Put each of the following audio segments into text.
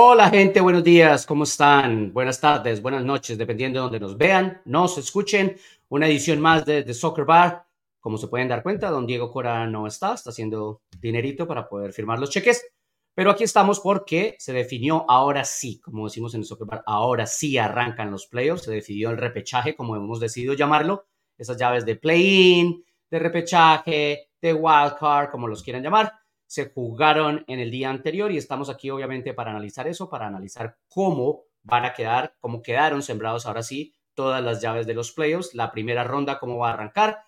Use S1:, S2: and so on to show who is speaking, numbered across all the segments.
S1: Hola gente, buenos días, ¿cómo están? Buenas tardes, buenas noches, dependiendo de donde nos vean, nos escuchen. Una edición más de, de Soccer Bar. Como se pueden dar cuenta, don Diego Cora no está, está haciendo dinerito para poder firmar los cheques. Pero aquí estamos porque se definió ahora sí, como decimos en el Soccer Bar, ahora sí arrancan los playoffs, se decidió el repechaje, como hemos decidido llamarlo, esas llaves de play-in, de repechaje, de wildcard, como los quieran llamar se jugaron en el día anterior y estamos aquí obviamente para analizar eso, para analizar cómo van a quedar, cómo quedaron sembrados ahora sí todas las llaves de los playoffs, la primera ronda, cómo va a arrancar,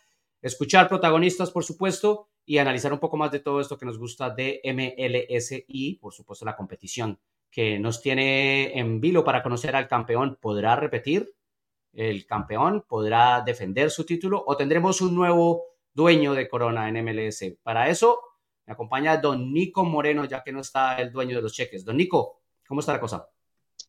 S1: escuchar protagonistas, por supuesto, y analizar un poco más de todo esto que nos gusta de MLS y, por supuesto, la competición que nos tiene en vilo para conocer al campeón. ¿Podrá repetir? ¿El campeón podrá defender su título o tendremos un nuevo dueño de Corona en MLS? Para eso me acompaña don Nico Moreno, ya que no está el dueño de los cheques. Don Nico, ¿cómo está la cosa?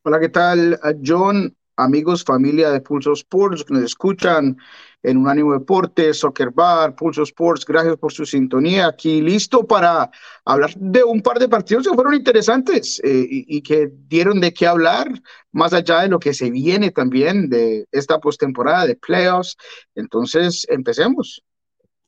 S2: Hola, ¿qué tal, John? Amigos, familia de Pulso Sports que nos escuchan en un ánimo Deporte, Soccer Bar, Pulso Sports, gracias por su sintonía. Aquí listo para hablar de un par de partidos que fueron interesantes eh, y, y, que dieron de qué hablar, más allá de lo que se viene también de esta postemporada de playoffs. Entonces, empecemos.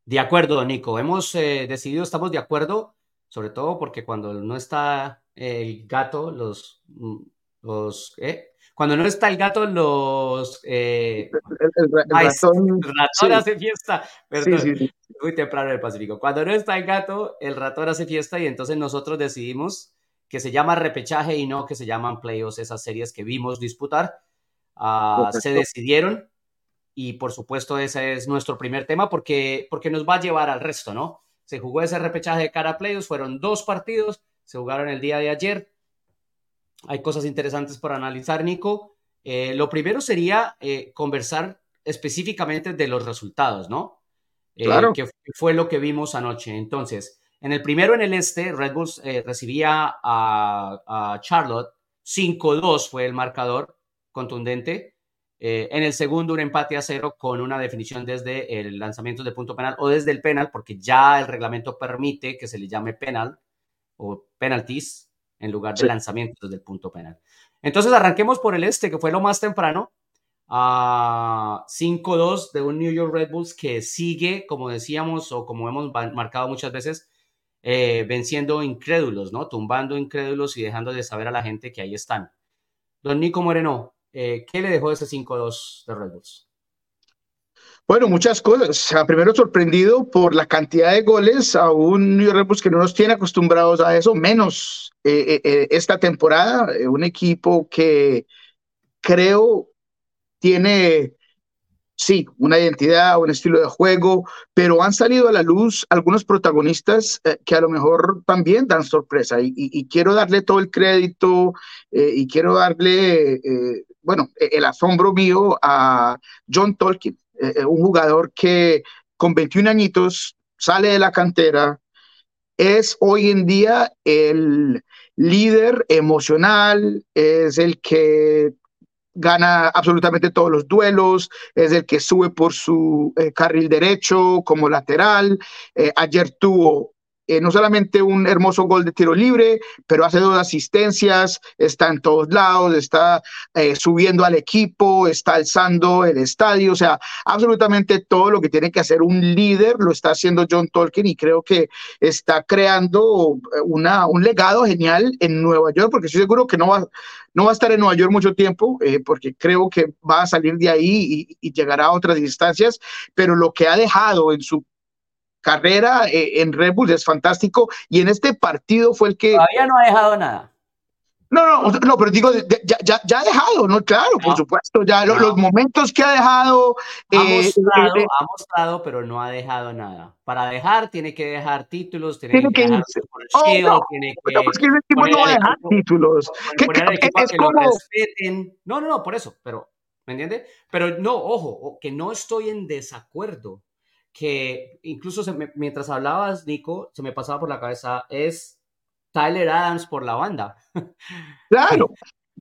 S1: De acuerdo, Nico. Hemos eh, decidido, estamos de acuerdo, sobre todo porque cuando no está el gato, los, mm, los ¿eh? cuando no está el gato, los eh, el, el, el, ay, ratón, el ratón sí. hace fiesta. Perdón, sí, sí, muy temprano en el Pacífico. Cuando no está el gato, el ratón hace fiesta y entonces nosotros decidimos que se llama repechaje y no que se llaman playoffs, esas series que vimos disputar. Uh, se decidieron y por supuesto ese es nuestro primer tema porque, porque nos va a llevar al resto, ¿no? Se jugó ese repechaje de cara a playoffs, fueron dos partidos, se jugaron el día de ayer. Hay cosas interesantes por analizar, Nico. Eh, lo primero sería eh, conversar específicamente de los resultados, ¿no? Eh, claro. Que fue lo que vimos anoche. Entonces, en el primero en el este, Red Bulls recibía a, a Charlotte, 5-2 fue el marcador contundente. Eh, en el segundo, un empate a cero con una definición desde el lanzamiento de punto penal o desde el penal, porque ya el reglamento permite que se le llame penal o penalties en lugar de sí. lanzamientos desde el punto penal. Entonces arranquemos por el este, que fue lo más temprano, a 5-2 de un New York Red Bulls que sigue, como decíamos o como hemos marcado muchas veces, eh, venciendo incrédulos, ¿no? Tumbando incrédulos y dejando de saber a la gente que ahí están. Don Nico Moreno, eh, ¿Qué le dejó ese 5-2 de Red Bulls?
S2: Bueno, muchas cosas. Primero sorprendido por la cantidad de goles a un New York Red Bulls que no nos tiene acostumbrados a eso, menos eh, eh, esta temporada. Un equipo que creo tiene sí, una identidad, un estilo de juego, pero han salido a la luz algunos protagonistas eh, que a lo mejor también dan sorpresa. Y, quiero darle todo el crédito eh, y quiero darle, eh, bueno, e, el asombro mío a John Tolkien, un jugador que con 21 añitos sale de la cantera, es hoy en día el líder emocional, es el que gana absolutamente todos los duelos, es el que sube por su eh, carril derecho como lateral. Eh, ayer tuvo eh, no solamente un hermoso gol de tiro libre, pero hace dos asistencias, está en todos lados, está eh, subiendo al equipo, está alzando el estadio, o sea, absolutamente todo lo que tiene que hacer un líder lo está haciendo John Tolkien y creo que está creando una, un legado genial en Nueva York, porque estoy seguro que no va, no va a estar en Nueva York mucho tiempo, eh, porque creo que va a salir de ahí y, y llegará a otras instancias, pero lo que ha dejado en su carrera eh, en Red Bull es fantástico y en este partido fue el que...
S1: Todavía no ha dejado nada.
S2: No, no, no, pero digo, ya, ya, ya ha dejado, ¿no? Claro, no. por supuesto, ya no. los momentos que ha dejado...
S1: Ha, eh, mostrado, eh, ha mostrado, pero no ha dejado nada. Para dejar, tiene que dejar títulos, tiene, tiene que, que dejar
S2: oh, no, tiene que... No, pues que tipo no va a dejar equipo, títulos.
S1: Que, que, es que como... respeten. No, no, no, por eso, pero, ¿me entiende? Pero no, ojo, que no estoy en desacuerdo que incluso se me, mientras hablabas, Nico, se me pasaba por la cabeza, es Tyler Adams por la banda.
S2: Claro.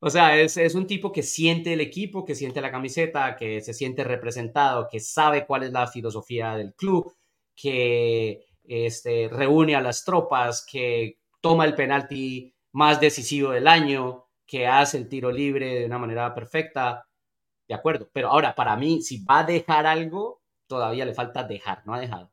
S1: o sea, es, es, un tipo que siente el equipo, que siente la camiseta, que se siente representado, que sabe cuál es la filosofía del club, que este, reúne a las tropas, que toma el penalti más decisivo del año, que hace el tiro libre de una manera perfecta, de acuerdo. Pero ahora, para mí, si va a dejar algo, todavía le falta dejar, no ha dejado.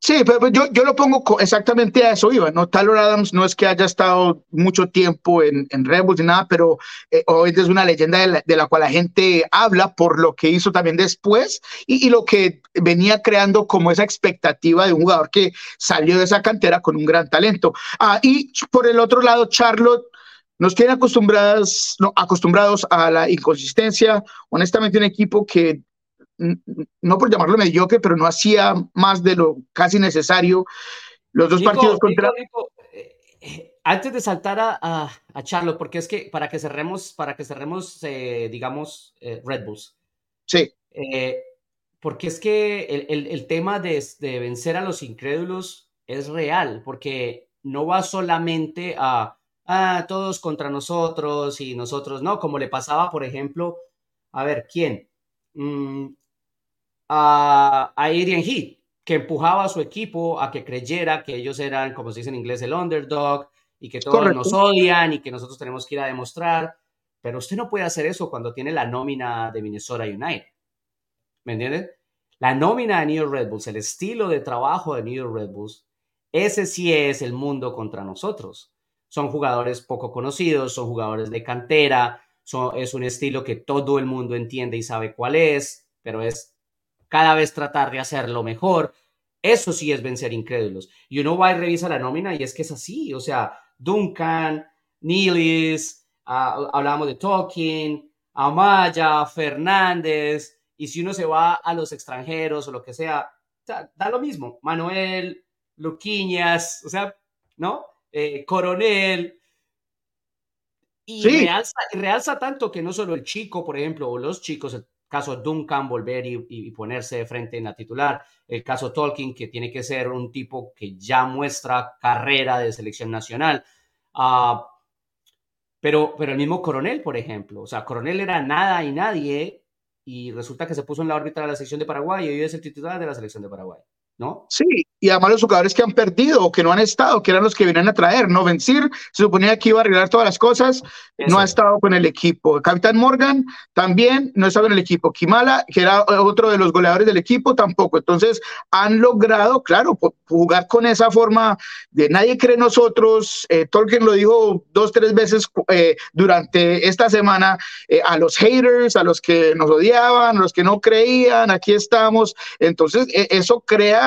S2: Sí, pero yo, yo lo pongo exactamente a eso, iba, ¿no? Taylor Adams no es que haya estado mucho tiempo en, en Rebels ni nada, pero eh, es una leyenda de la, cual la gente habla por lo que hizo también después y, y, lo que venía creando como esa expectativa de un jugador que salió de esa cantera con un gran talento. Ah, y por el otro lado, Charlotte nos tiene acostumbradas, no, acostumbrados a la inconsistencia. Honestamente, un equipo que no por llamarlo mediocre, pero no hacía más de lo casi necesario. Los dos partidos contra...
S1: Eh, eh, antes de saltar a, a, Charlotte, porque es que para que cerremos, para que cerremos, eh, digamos, Red Bulls.
S2: Sí.
S1: porque es que el, el, el tema de, de, vencer a los incrédulos es real, porque no va solamente a, a todos contra nosotros y nosotros no, como le pasaba, por ejemplo, a ver, ¿quién? Mm, a, a Adrian Heath, que empujaba a su equipo a que creyera que ellos eran, como se dice en inglés, el underdog y que todos nos odian y que nosotros tenemos que ir a demostrar. Pero usted no puede hacer eso cuando tiene la nómina de Minnesota United. ¿Me entiende? La nómina de New York Red Bulls, el estilo de trabajo de New York Red Bulls, ese sí es el mundo contra nosotros. Son jugadores poco conocidos, son jugadores de cantera, son, es un estilo que todo el mundo entiende y sabe cuál es, pero es cada vez tratar de hacerlo mejor. Eso sí es vencer incrédulos. Y uno va y revisa la nómina y es que es así. O sea, Duncan, Nilis, uh, hablamos de Tolkien, Amaya, Fernández. Y si uno se va a los extranjeros o lo que sea, da lo mismo. Manuel, Luquiñas, o sea, ¿no? Eh, Coronel. Y realza, realza tanto que no solo el chico, por ejemplo, o los chicos, caso Duncan volver y, ponerse de frente en la titular, el caso Tolkien que tiene que ser un tipo que ya muestra carrera de selección nacional. Uh, pero, pero el mismo Coronel, por ejemplo, o sea, Coronel era nada y nadie y resulta que se puso en la órbita de la selección de Paraguay y hoy es el titular de la selección de Paraguay. ¿No?
S2: Sí, y además los jugadores que han perdido o que no han estado, que eran los que vienen a traer, ¿no? Vencir, se suponía que iba a arreglar todas las cosas, no ha estado con el equipo. Capitán Morgan también no estaba en el equipo. Kimala, que era otro de los goleadores del equipo, tampoco. Entonces, han logrado, claro, jugar con esa forma de nadie cree en nosotros. Eh, Tolkien lo dijo dos, tres veces eh, durante esta semana, eh, a los haters, a los que nos odiaban, a los que no creían, aquí estamos. Entonces, e, eso crea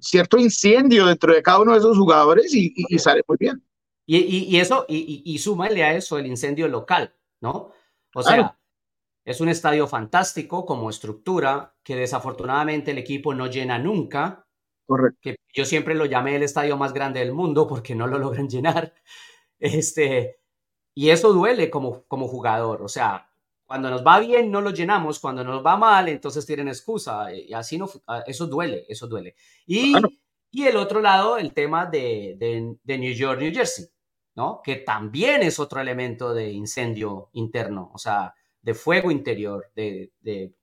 S2: cierto incendio dentro de cada uno de esos jugadores y, sale muy bien.
S1: Y, eso, y, y, súmale a eso el incendio local, ¿no? O sea, es un estadio fantástico como estructura que desafortunadamente el equipo no llena nunca.
S2: Correcto.
S1: Que yo siempre lo llamé el estadio más grande del mundo porque no lo logran llenar. Este, y eso duele como, como jugador. O sea, cuando nos va bien no lo llenamos, cuando nos va mal entonces tienen excusa y así no, ah, eso duele, eso duele. Y, y el otro lado, el tema de, de, New York, New Jersey, ¿no? Que también es otro elemento de incendio interno, o sea, de fuego interior, de, de,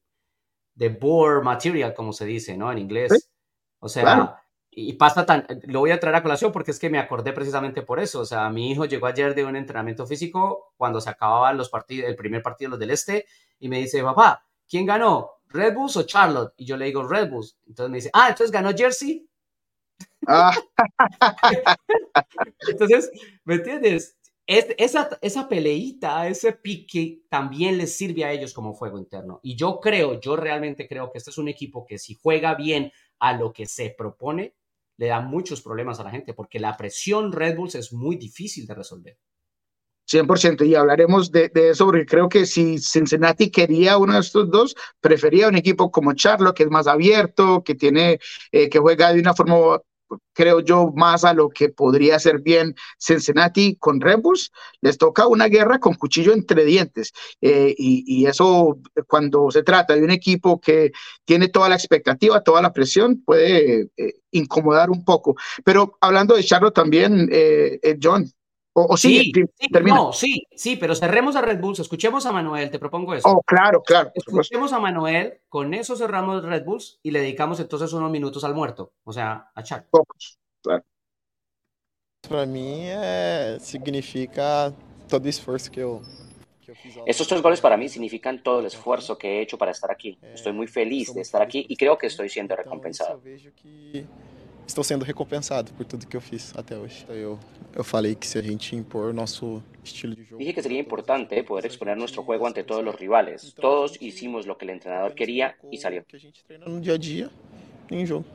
S1: de bore material, como se dice, ¿no? En inglés. O sea, y pasa tan, lo voy a traer a colación porque es que me acordé precisamente por eso. O sea, mi hijo llegó ayer de un entrenamiento físico cuando se acababan los partidos, el primer partido los del Este, y me dice, papá, ¿quién ganó? ¿Red Bulls o Charlotte? Y yo le digo, Red Bulls. Entonces me dice, ah, entonces ganó Jersey. Ah. entonces, ¿me entiendes? esa, esa peleita, ese pique, también les sirve a ellos como fuego interno. Y yo creo, yo realmente creo que este es un equipo que si juega bien a lo que se propone, le da muchos problemas a la gente, porque la presión Red Bulls es muy difícil de resolver.
S2: 100%, y hablaremos de, eso porque creo que si Cincinnati quería uno de estos dos, prefería un equipo como Charlotte, que es más abierto, que tiene, eh, que juega de una forma creo yo, más a lo que podría ser bien Cincinnati con Red Bulls, les toca una guerra con cuchillo entre dientes. Eh, y, eso, cuando se trata de un equipo que tiene toda la expectativa, toda la presión, puede eh, incomodar un poco. Pero hablando de Charlo también, eh, John, o,
S1: sí, sí, No, sí, sí, pero cerremos a Red Bulls, escuchemos a Manuel, te propongo eso.
S2: Oh, claro, claro.
S1: Escuchemos a Manuel, con eso cerramos Red Bulls y le dedicamos entonces unos minutos al muerto, o sea, a Chuck.
S2: Pocos, claro.
S3: Para mí significa todo esfuerzo que yo
S1: estos tres goles para mí significan todo el esfuerzo que he hecho para estar aquí. Estoy muy feliz de estar aquí y creo que estoy siendo recompensado.
S3: Estou sendo recompensado por tudo que eu fiz até hoje. Eu, eu falei que se a gente impor nosso estilo de jogo.
S1: Dije que sería importante poder exponer nuestro juego ante todos los rivales. Todos hicimos lo que el entrenador quería y salió.
S3: Que a gente treina no dia a dia em jogo.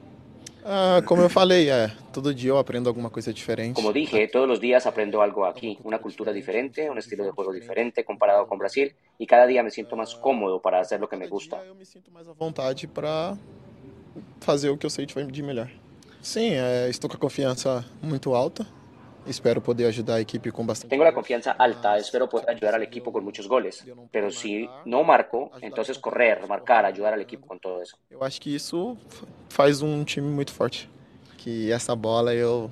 S3: Ah, como eu falei, é, todo dia eu aprendo alguma coisa diferente.
S1: Como dije, todos los días aprendo algo aquí, una cultura diferente, un estilo de juego diferente comparado con Brasil y cada día me siento más cómodo para hacer lo que me gusta.
S3: Eu me sinto mais à vontade para fazer o que eu sei de melhor. Sim, é, estou com a confiança muito alta. Espero poder ayudar a equipe con bastante.
S1: Tengo la confianza alta, espero poder ayudar al equipo con muchos goles. Pero si no marco, entonces correr, marcar, ayudar al equipo con todo eso.
S3: Eu acho que isso faz um time muito forte. Que essa bola eu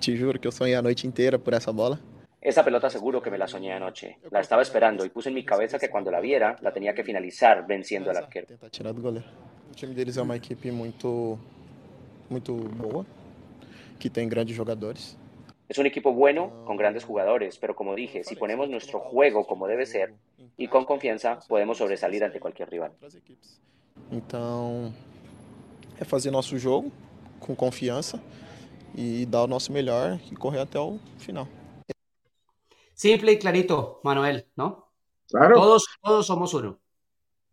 S3: te juro que eu sonhei a noite inteira por essa bola.
S1: Esa pelota seguro que me la soñé anoche. La estaba esperando y puse en mi cabeza que cuando la viera, la tenía que finalizar venciendo al arquero.
S3: O time deles é uma equipe muito, muito boa, que tem grandes jogadores.
S1: Es un equipo bueno, con grandes jugadores, pero como dije, si ponemos nuestro juego como debe ser y con confianza, podemos sobresalir ante cualquier rival.
S3: Então, é fazer nosso jogo com confiança e dar o nosso melhor e correr até o final.
S1: Simple y clarito, Manuel, ¿no?
S2: Claro.
S1: Todos, todos somos uno.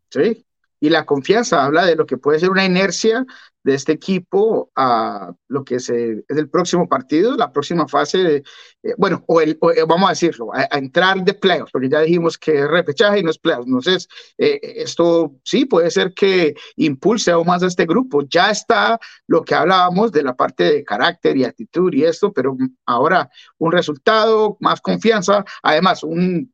S2: Sí. Y la confianza habla de lo que puede ser una inercia de este equipo a lo que se, es el próximo partido, la próxima fase, de, eh, bueno, o, el, o, eh, vamos a decirlo, a, a, entrar de playoffs, porque ya dijimos que es repechaje y no es playoffs. Entonces, eh, esto sí puede ser que impulse aún más a este grupo. Ya está lo que hablábamos de la parte de carácter y actitud y esto, pero ahora un resultado, más confianza, además un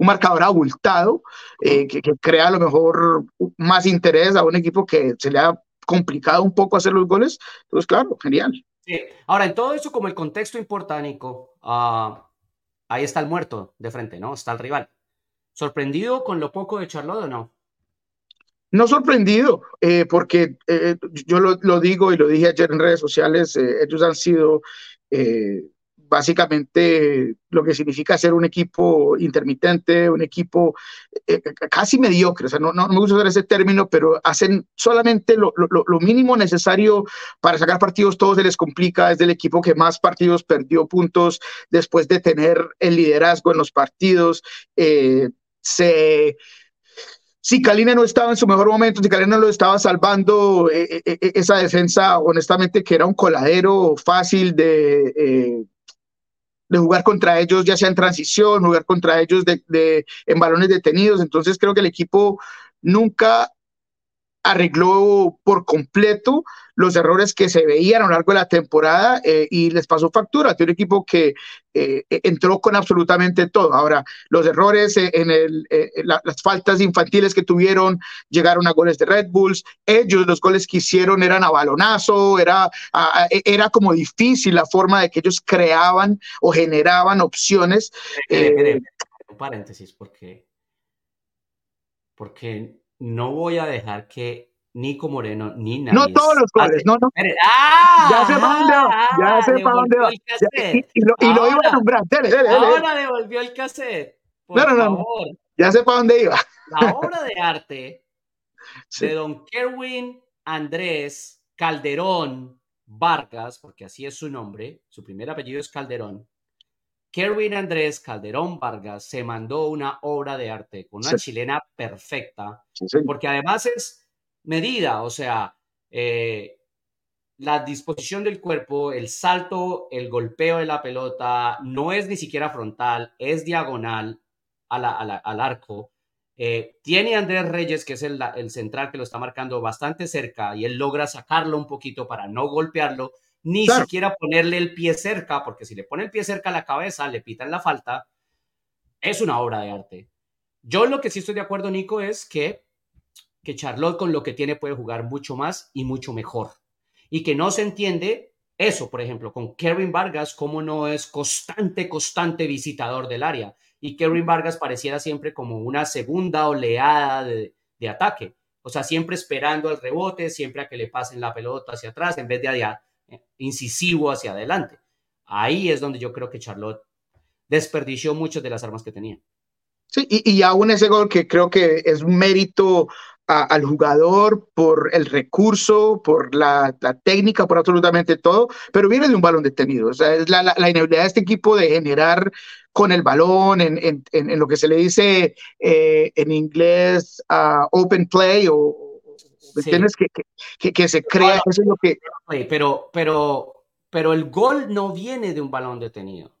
S2: un marcador abultado eh, que, que, crea a lo mejor más interés a un equipo que se le ha complicado un poco hacer los goles. Entonces, claro, genial.
S1: Sí. Ahora, en todo eso, como el contexto importa, Nico, uh, ahí está el muerto de frente, ¿no? Está el rival. ¿Sorprendido con lo poco de Charlotte o no?
S2: No sorprendido, eh, porque eh, yo lo, lo, digo y lo dije ayer en redes sociales, ellos han sido básicamente lo que significa ser un equipo intermitente, un equipo eh, casi mediocre, o sea, no, no, me gusta usar ese término, pero hacen solamente lo, lo, lo, mínimo necesario para sacar partidos, todo se les complica, es del equipo que más partidos perdió puntos después de tener el liderazgo en los partidos, eh, se... Si Kalina no estaba en su mejor momento, si Kalina lo estaba salvando, eh, eh, esa defensa, honestamente, que era un coladero fácil de, eh, de jugar contra ellos, ya sea en transición, jugar contra ellos de, de, en balones detenidos. Entonces creo que el equipo nunca arregló por completo los errores que se veían a lo largo de la temporada eh, y les pasó factura. Tiene un equipo que eh, entró con absolutamente todo. Ahora, los errores en el, eh, la, las faltas infantiles que tuvieron llegaron a goles de Red Bulls. Ellos, los goles que hicieron eran a balonazo, era, a, era como difícil la forma de que ellos creaban o generaban opciones.
S1: Un paréntesis, porque, porque no voy a dejar que Nico Moreno ni nadie.
S2: No todos los goles, no, no.
S1: ¡Ah!
S2: Ya sé para dónde va, ya sé para dónde va. Ya, y, y, lo, y lo, iba a nombrar. Dele, dele, dele.
S1: Ahora devolvió el cassette. Por
S2: no, no, no.
S1: favor.
S2: Ya sé para dónde iba.
S1: La obra de arte sí. de don Kerwin Andrés Calderón Vargas, porque así es su nombre, su primer apellido es Calderón. Kerwin Andrés Calderón Vargas se mandó una obra de arte con una sí. chilena perfecta,
S2: sí, sí.
S1: porque además es medida, o sea, eh, la disposición del cuerpo, el salto, el golpeo de la pelota, no es ni siquiera frontal, es diagonal a la, a la, al arco. Eh, tiene Andrés Reyes, que es el, el central que lo está marcando bastante cerca, y él logra sacarlo un poquito para no golpearlo, ni claro. siquiera ponerle el pie cerca, porque si le pone el pie cerca a la cabeza, le pitan la falta. Es una obra de arte. Yo lo que sí estoy de acuerdo, Nico, es que, que Charlotte con lo que tiene puede jugar mucho más y mucho mejor. Y que no se entiende eso, por ejemplo, con Kevin Vargas, como no es constante, constante visitador del área. Y Kevin Vargas pareciera siempre como una segunda oleada de, de ataque. O sea, siempre esperando el rebote, siempre a que le pasen la pelota hacia atrás, en vez de allá incisivo hacia adelante. ahí es donde yo creo que Charlotte desperdició muchas de las armas que tenía.
S2: Sí, y, y aún ese gol que creo que es un mérito al jugador por el recurso, por la, técnica, por absolutamente todo, pero viene de un balón detenido. O sea, es la, la, inhabilidad de este equipo de generar con el balón en, en, en lo que se le dice eh, en inglés uh, open play o, tienes que, que, que, se crea, eso es lo que...
S1: Pero, pero, pero el gol no viene de un balón detenido.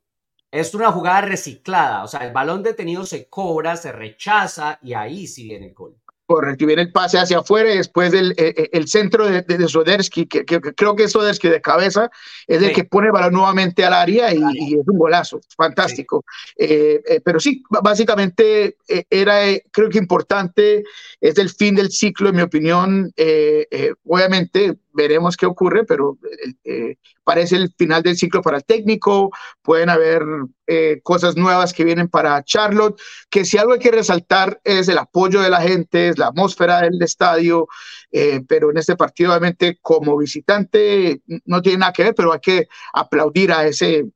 S1: Es una jugada reciclada, o sea, el balón detenido se cobra, se rechaza y ahí sí viene el gol.
S2: Y viene el pase hacia afuera y después del eh, eh, el centro de, de, Sodersky, que, creo que es Sodersky de cabeza, es el que pone el balón nuevamente al área y, es un golazo, fantástico. Eh, pero sí, básicamente era, creo que importante, es el fin del ciclo, en mi opinión. obviamente veremos qué ocurre, pero parece el final del ciclo para el técnico, pueden haber eh, cosas nuevas que vienen para Charlotte, que si algo hay que resaltar es el apoyo de la gente, es la atmósfera del estadio, eh, pero en este partido obviamente como visitante no tiene nada que ver, pero hay que aplaudir a ese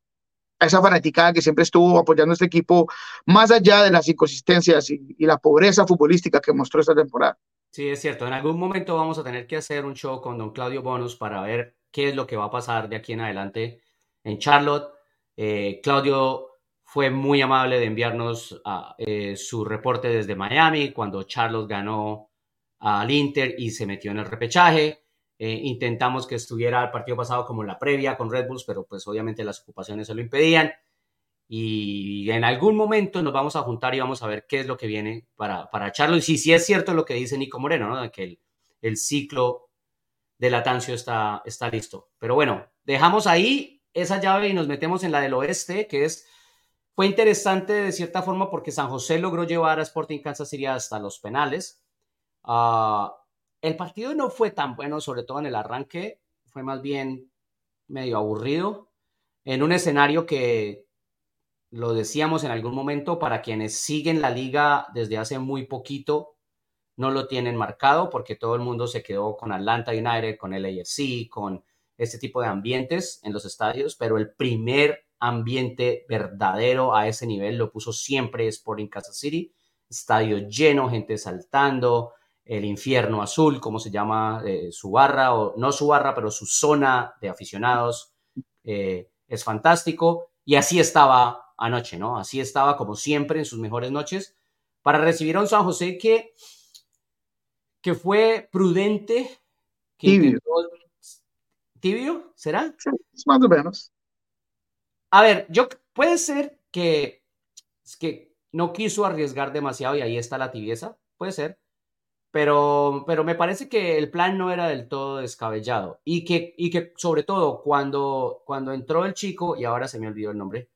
S2: esa fanaticada que siempre estuvo apoyando este equipo, más allá de las inconsistencias y, y la pobreza futbolística que mostró esta temporada.
S1: Sí, es cierto. En algún momento vamos a tener que hacer un show con don Claudio Bonus para ver qué es lo que va a pasar de aquí en adelante en Charlotte. Eh, Claudio fue muy amable de enviarnos eh, su reporte desde Miami cuando Charlotte ganó al Inter y se metió en el repechaje. Eh, intentamos que estuviera el partido pasado como la previa con Red Bulls, pero pues obviamente las ocupaciones se lo impedían. Y en algún momento nos vamos a juntar y vamos a ver qué es lo que viene para, para Charlotte. Y si sí, es cierto lo que dice Nico Moreno, ¿no? que el, el ciclo de Latancio está, está listo. Pero bueno, dejamos ahí esa llave y nos metemos en la del oeste, que es, fue interesante de cierta forma porque San José logró llevar a Sporting Kansas City hasta los penales. Ah, el partido no fue tan bueno, sobre todo en el arranque, fue más bien medio aburrido, en un escenario que lo decíamos en algún momento, para quienes siguen la liga desde hace muy poquito, no lo tienen marcado porque todo el mundo se quedó con Atlanta United, con el AFC, con este tipo de ambientes en los estadios, pero el primer ambiente verdadero a ese nivel lo puso siempre Sporting Kansas City, estadio lleno, gente saltando, el infierno azul, como se llama eh, su barra, o no su barra, pero su zona de aficionados, eh, es fantástico. Y así estaba anoche, ¿no? Así estaba como siempre en sus mejores noches para recibir a un San José que que fue prudente.
S2: tibio.
S1: ¿Tibio? ¿Será?
S2: Sí, más o menos.
S1: A ver, yo puede ser que, que no quiso arriesgar demasiado y ahí está la tibieza, puede ser. Pero, pero me parece que el plan no era del todo descabellado y que, y que sobre todo cuando, cuando entró el chico, y ahora se me olvidó el nombre,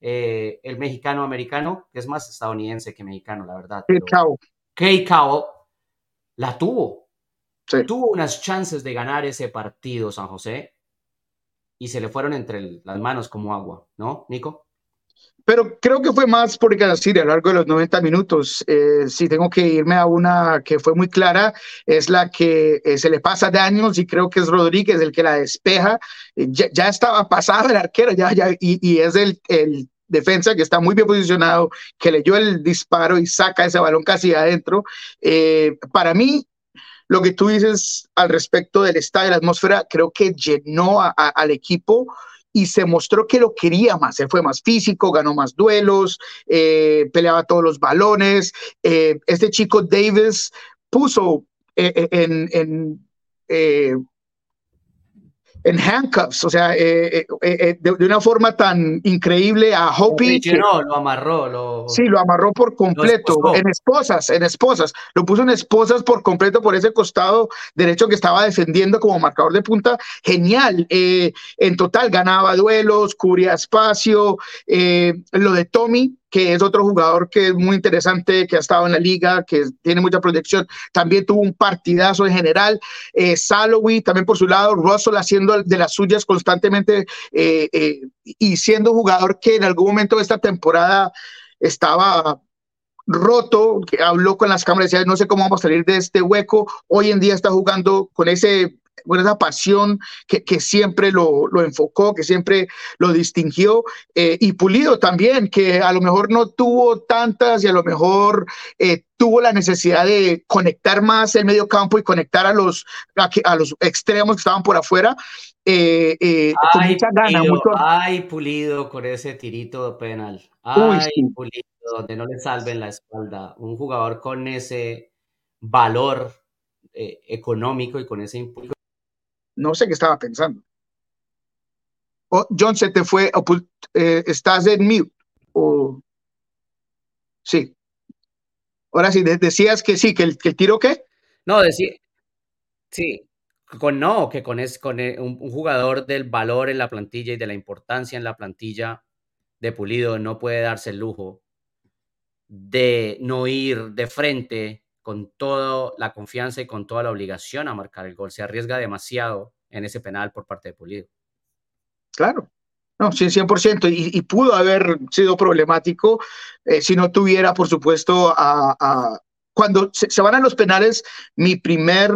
S1: eh, el mexicano americano, que es más estadounidense que mexicano, la verdad.
S2: Kate Cowell.
S1: Kate Cowell la tuvo. Tuvo unas chances de ganar ese partido San José y se le fueron entre las manos como agua, ¿no, Nico?
S2: Pero creo que fue más por City a lo largo de los 90 minutos. Eh, si tengo que irme a una que fue muy clara, es la que eh, se le pasa daños y creo que es Rodríguez el que la despeja. Eh, ya, estaba pasado el arquero ya, ya, y, es el, el defensa que está muy bien posicionado, que leyó el disparo y saca ese balón casi adentro. Eh, para mí, lo que tú dices al respecto del estado de la atmósfera, creo que llenó al equipo y se mostró que lo quería más. Él fue más físico, ganó más duelos, eh, peleaba todos los balones. Eh, este chico Davis puso en, en en handcuffs, o sea, eh, eh, eh, de, una forma tan increíble a Hopi.
S1: No, lo amarró. Lo,
S2: sí, lo amarró por completo, en esposas, en esposas. Lo puso en esposas por completo por ese costado derecho que estaba defendiendo como marcador de punta. Genial. en total ganaba duelos, cubría espacio. lo de Tommy, que es otro jugador que es muy interesante, que ha estado en la liga, que tiene mucha proyección. También tuvo un partidazo en general. Eh, también por su lado, Russell haciendo de las suyas constantemente eh, eh, y siendo jugador que en algún momento de esta temporada estaba roto, habló con las cámaras y decía, no sé cómo vamos a salir de este hueco. Hoy en día está jugando con ese esa pasión que, que siempre lo, lo, enfocó, que siempre lo distinguió, eh, y Pulido también, que a lo mejor no tuvo tantas y a lo mejor eh, tuvo la necesidad de conectar más el medio campo y conectar a los, a, los extremos que estaban por afuera.
S1: Eh, ay, con mucha gana, mucho... ay, Pulido con ese tirito penal. Ay, Pulido, donde no le salven la espalda. Un jugador con ese valor eh, económico y con ese impulso.
S2: No sé qué estaba pensando. Oh, John, se te fue, eh, estás en mute. O... Sí. Ahora sí, decías que sí, que el, tiro qué?
S1: No, decía, sí, con no, que con, es, con eh, un, un, jugador del valor en la plantilla y de la importancia en la plantilla de Pulido no puede darse el lujo de no ir de frente con toda la confianza y con toda la obligación a marcar el gol. Se arriesga demasiado en ese penal por parte de Pulido.
S2: Claro, no, sí, 100%, y, y pudo haber sido problemático eh, si no tuviera, por supuesto, a, cuando se, se, van a los penales, mi primer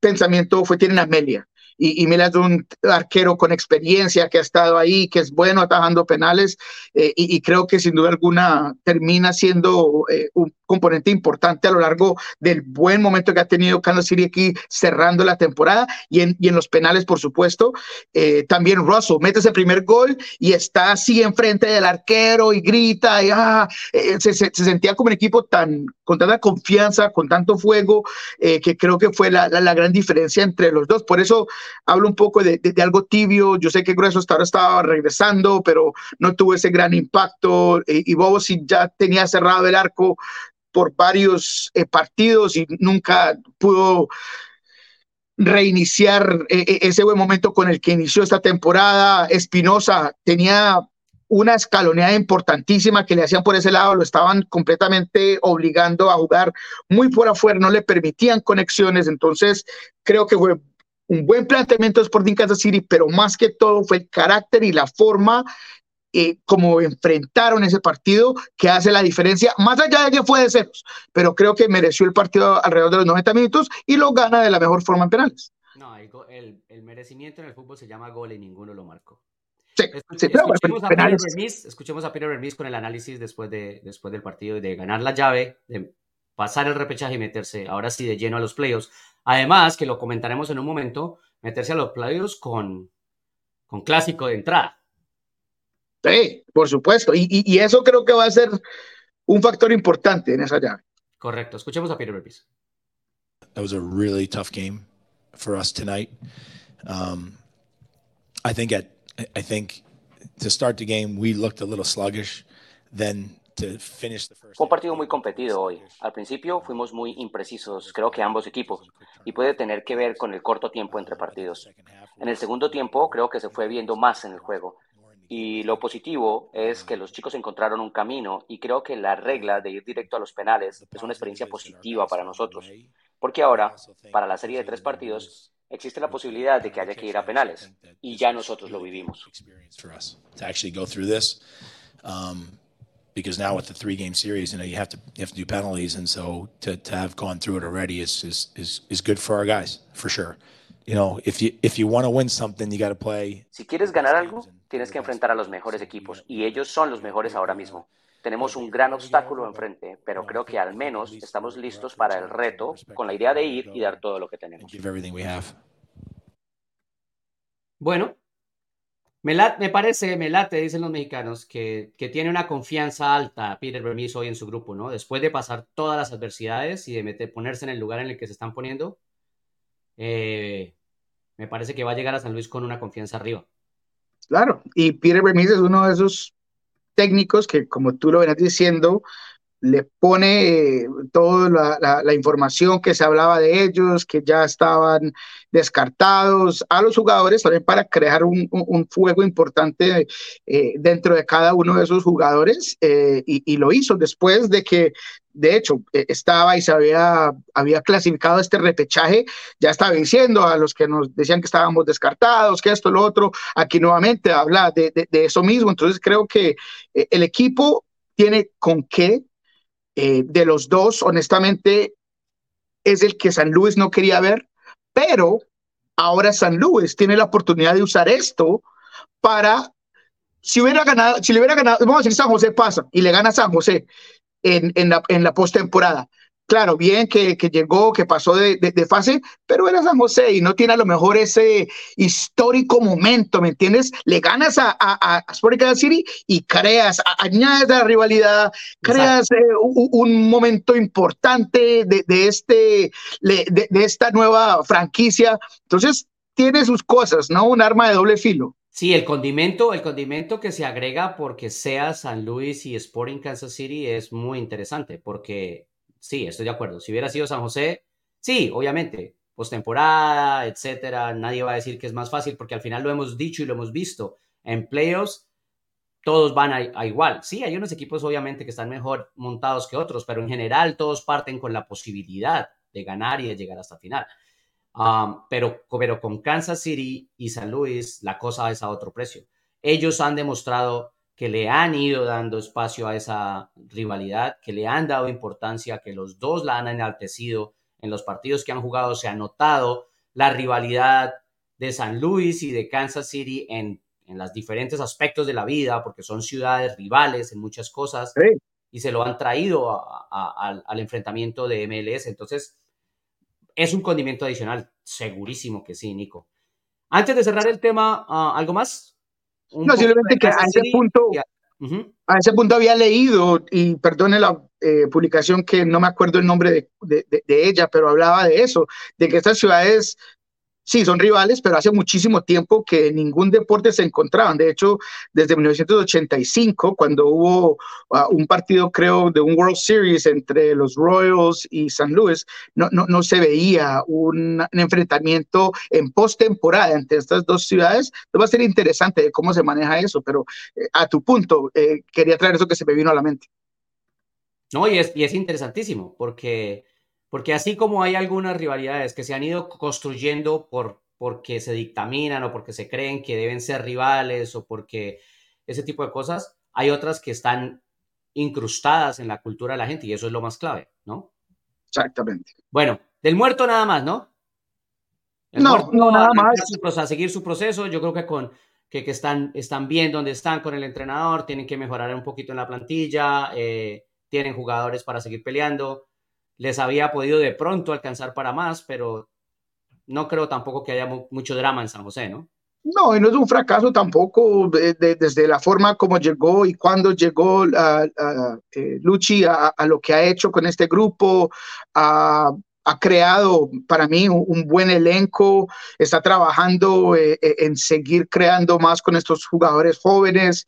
S2: pensamiento fue, tienen a Amelia y, y Mila es un arquero con experiencia que ha estado ahí, que es bueno atajando penales eh, y, creo que sin duda alguna termina siendo eh, un componente importante a lo largo del buen momento que ha tenido Kansas City aquí cerrando la temporada y en, y en los penales, por supuesto. Eh, también Russell mete ese primer gol y está así enfrente del arquero y grita y ah, eh, se, se, se, sentía como un equipo tan con tanta confianza, con tanto fuego, eh, que creo que fue la, la, la, gran diferencia entre los dos. Por eso hablo un poco de, de, algo tibio. Yo sé que Grueso hasta ahora estaba regresando, pero no tuvo ese gran impacto. Eh, y Bobo sí ya tenía cerrado el arco por varios eh, partidos y nunca pudo reiniciar eh, ese buen momento con el que inició esta temporada. Espinosa tenía una escaloneada importantísima que le hacían por ese lado, lo estaban completamente obligando a jugar muy por afuera, no le permitían conexiones, entonces creo que fue un buen planteamiento de Sporting Kansas City, pero más que todo fue el carácter y la forma eh, como enfrentaron ese partido que hace la diferencia, más allá de que fue de ceros, pero creo que mereció el partido alrededor de los 90 minutos y lo gana de la mejor forma en penales.
S1: No, el, el, el merecimiento en el fútbol se llama gol y ninguno lo marcó.
S2: Sí, sí,
S1: escuchemos, a escuchemos a Peter Bermis con el análisis después, de, después del partido y de ganar la llave, de pasar el repechaje y meterse ahora sí de lleno a los playoffs. Además, que lo comentaremos en un momento, meterse a los playoffs con, con clásico de entrada.
S2: Sí, por supuesto. Y, y, y, eso creo que va a ser un factor importante en esa llave.
S1: Correcto. Escuchemos a Peter Berbies.
S4: That was a really tough game for us tonight. Um, I think at I think to start the game we looked a little sluggish. Then
S5: Fue un partido muy competido hoy. Al principio fuimos muy imprecisos, creo que ambos equipos, y puede tener que ver con el corto tiempo entre partidos. En el segundo tiempo creo que se fue viendo más en el juego. Y lo positivo es que los chicos encontraron un camino y creo que la regla de ir directo a los penales es una experiencia positiva para nosotros. Porque ahora, para la serie de tres partidos, existe la posibilidad de que haya que ir a penales. Y ya nosotros lo vivimos.
S4: Because now with the three game series, you know, you have to you have to do penalties, and so to, to have gone through it already is is is, is good for our guys for sure. You know, if you if you want to win something, you got to play.
S5: Si quieres ganar algo, tienes que enfrentar a los mejores equipos y ellos son los mejores ahora mismo. Tenemos un gran obstáculo enfrente, pero creo que al menos estamos listos para el reto con la idea de ir y dar todo lo que tenemos.
S1: Bueno, me, parece, me late, dicen los mexicanos, que, que tiene una confianza alta Peter Vermis hoy en su grupo, ¿no? Después de pasar todas las adversidades y de meter, ponerse en el lugar en el que se están poniendo, eh, me parece que va a llegar a San Luis con una confianza arriba.
S2: Claro, y Peter Vermis es uno de esos técnicos que, como tú lo venías diciendo, le pone eh, toda la, información que se hablaba de ellos, que ya estaban descartados, a los jugadores también para crear un, un, fuego importante eh, dentro de cada uno de esos jugadores eh, y, lo hizo después de que, de hecho, estaba y se había, había clasificado este repechaje, ya estaba diciendo a los que nos decían que estábamos descartados, que esto, lo otro, aquí nuevamente habla de, de, de eso mismo, entonces creo que el equipo tiene con qué eh, de los dos, honestamente, es el que San Luis no quería ver, pero Ahora San Luis tiene la oportunidad de usar esto para, si hubiera ganado, si le hubiera ganado, vamos a decir San José pasa y le gana San José en, en la, en la postemporada. Claro, bien que, que, llegó, que pasó de, de, fase, pero era San José y no tiene a lo mejor ese histórico momento, ¿me entiendes? Le ganas a, a, a Sporting Kansas City y creas, añades la rivalidad, creas eh, un, un, momento importante de, de este, de esta nueva franquicia. Entonces, tiene sus cosas, ¿no? Un arma de doble filo.
S1: Sí, el condimento, el condimento que se agrega porque sea San Luis y Sporting Kansas City es muy interesante porque sí, estoy de acuerdo. Si hubiera sido San José, sí, obviamente, postemporada, etcétera, nadie va a decir que es más fácil porque al final lo hemos dicho y lo hemos visto. En playoffs, todos van a, igual. Sí, hay unos equipos obviamente que están mejor montados que otros, pero en general todos parten con la posibilidad de ganar y de llegar hasta final. Um, pero, pero con Kansas City y San Luis, la cosa es a otro precio. Ellos han demostrado que le han ido dando espacio a esa rivalidad, que le han dado importancia, que los dos la han enaltecido. En los partidos que han jugado se ha notado la rivalidad de San Luis y de Kansas City en, en los diferentes aspectos de la vida, porque son ciudades rivales en muchas cosas, sí. y se lo han traído a, a, al, al enfrentamiento de MLS. Entonces, es un condimento adicional, segurísimo que sí, Nico. Antes de cerrar el tema, uh, ¿algo más?
S2: No, simplemente que a ese punto, uh -huh. a ese punto había leído, y perdone la eh, publicación que no me acuerdo el nombre de, de, de, de, ella, pero hablaba de eso, de que estas ciudades sí, son rivales, pero hace muchísimo tiempo que ningún deporte se encontraban. De hecho, desde 1985, cuando hubo uh, un partido, creo, de un World Series entre los Royals y San Luis, no, no, no se veía un, un enfrentamiento en postemporada entre estas dos ciudades. Va a ser interesante de cómo se maneja eso, pero eh, a tu punto, eh, quería traer eso que se me vino a la mente.
S1: No, y es, y es interesantísimo, porque porque así como hay algunas rivalidades que se han ido construyendo por, porque se dictaminan o porque se creen que deben ser rivales o porque ese tipo de cosas, hay otras que están incrustadas en la cultura de la gente y eso es lo más clave, ¿no?
S2: Exactamente.
S1: Bueno, del muerto nada más, ¿no?
S2: El no, no, nada más.
S1: A seguir su proceso, yo creo que con que, que están, están bien donde están con el entrenador, tienen que mejorar un poquito en la plantilla, eh, tienen jugadores para seguir peleando les había podido de pronto alcanzar para más, pero no creo tampoco que haya mucho drama en San José, ¿no?
S2: No, y no es un fracaso tampoco de, de, desde la forma como llegó y cuando llegó uh, Luchi a, lo que ha hecho con este grupo, ha creado para mí un, buen elenco, está trabajando eh, eh, en seguir creando más con estos jugadores jóvenes.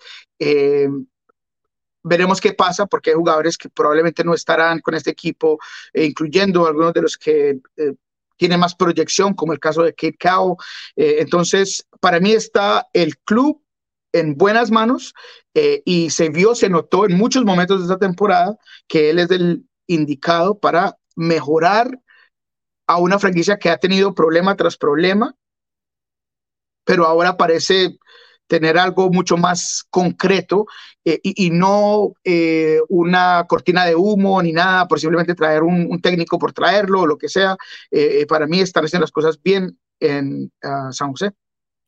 S2: Veremos qué pasa, porque hay jugadores que probablemente no estarán con este equipo, eh, incluyendo algunos de los que eh, tienen más proyección, como el caso de Kate Cow. Eh, entonces, para mí está el club en buenas manos eh, y se vio, se notó en muchos momentos de esta temporada que él es el indicado para mejorar a una franquicia que ha tenido problema tras problema, pero ahora parece tener algo mucho más concreto eh, y, y, no eh, una cortina de humo ni nada, por simplemente traer un, un técnico por traerlo o lo que sea. Eh, para mí están haciendo las cosas bien en uh, San José.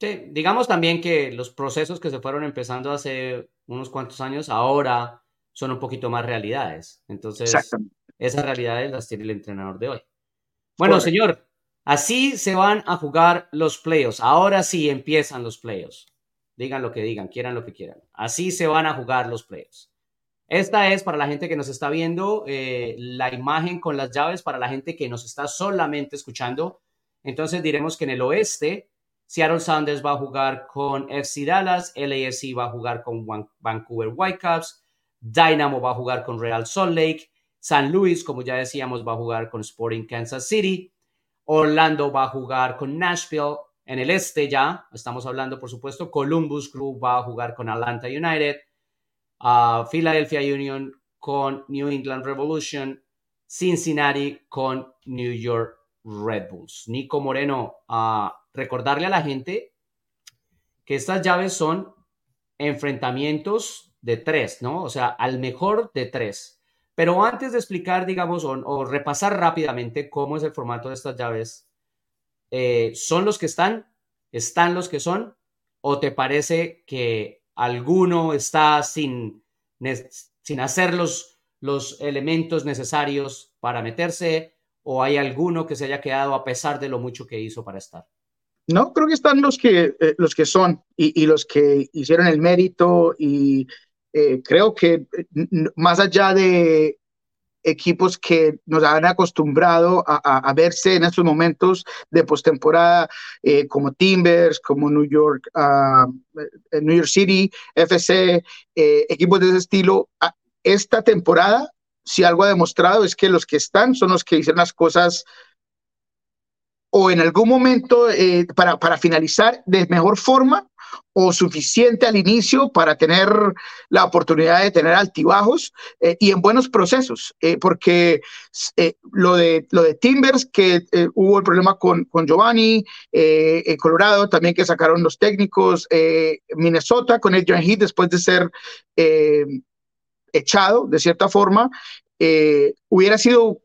S1: Sí, digamos también que los procesos que se fueron empezando hace unos cuantos años ahora son un poquito más realidades. Entonces, esas realidades las tiene el entrenador de hoy. Bueno, Correcto. señor, así se van a jugar los playoffs. Ahora sí empiezan los playoffs. Digan lo que digan, quieran lo que quieran. Así se van a jugar los playoffs. Esta es para la gente que nos está viendo, eh, la imagen con las llaves para la gente que nos está solamente escuchando. Entonces diremos que en el oeste, Seattle Sounders va a jugar con FC Dallas, LAFC va a jugar con Vancouver Whitecaps, Dynamo va a jugar con Real Salt Lake, San Luis, como ya decíamos, va a jugar con Sporting Kansas City, Orlando va a jugar con Nashville, en el este ya, estamos hablando por supuesto, Columbus Crew va a jugar con Atlanta United, Philadelphia Union con New England Revolution, Cincinnati con New York Red Bulls. Nico Moreno, recordarle a la gente que estas llaves son enfrentamientos de tres, ¿no? O sea, al mejor de tres. Pero antes de explicar, digamos, o repasar rápidamente cómo es el formato de estas llaves, eh, son los que están, están los que son, o te parece que alguno está sin, sin hacer los, los elementos necesarios para meterse, o hay alguno que se haya quedado a pesar de lo mucho que hizo para estar?
S2: No, creo que están los que, eh, los que son y, los que hicieron el mérito y eh, creo que más allá de equipos que nos han acostumbrado a, verse en estos momentos de postemporada, eh, como Timbers, como New York, ah, New York City, FC, equipos de ese estilo. Ah, esta temporada, si algo ha demostrado es que los que están son los que hicieron las cosas o en algún momento eh, para, para finalizar de mejor forma o suficiente al inicio para tener la oportunidad de tener altibajos eh, y en buenos procesos, eh, porque lo, de, lo de Timbers, que hubo el problema con, con Giovanni, en Colorado también que sacaron los técnicos, Minnesota con Adrian Heath después de ser echado de cierta forma, hubiera sido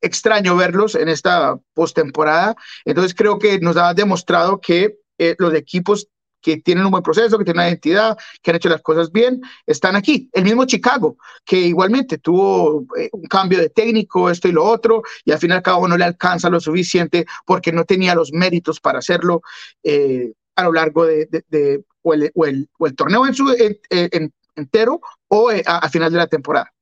S2: extraño verlos en esta postemporada. Entonces creo que nos ha demostrado que eh, los equipos que tienen un buen proceso, que tienen una identidad, que han hecho las cosas bien, están aquí. El mismo Chicago, que igualmente tuvo eh, un cambio de técnico, esto y lo otro, y al fin y al cabo no le alcanza lo suficiente porque no tenía los méritos para hacerlo eh, a lo largo de, el, torneo en su, entero o a final de la temporada.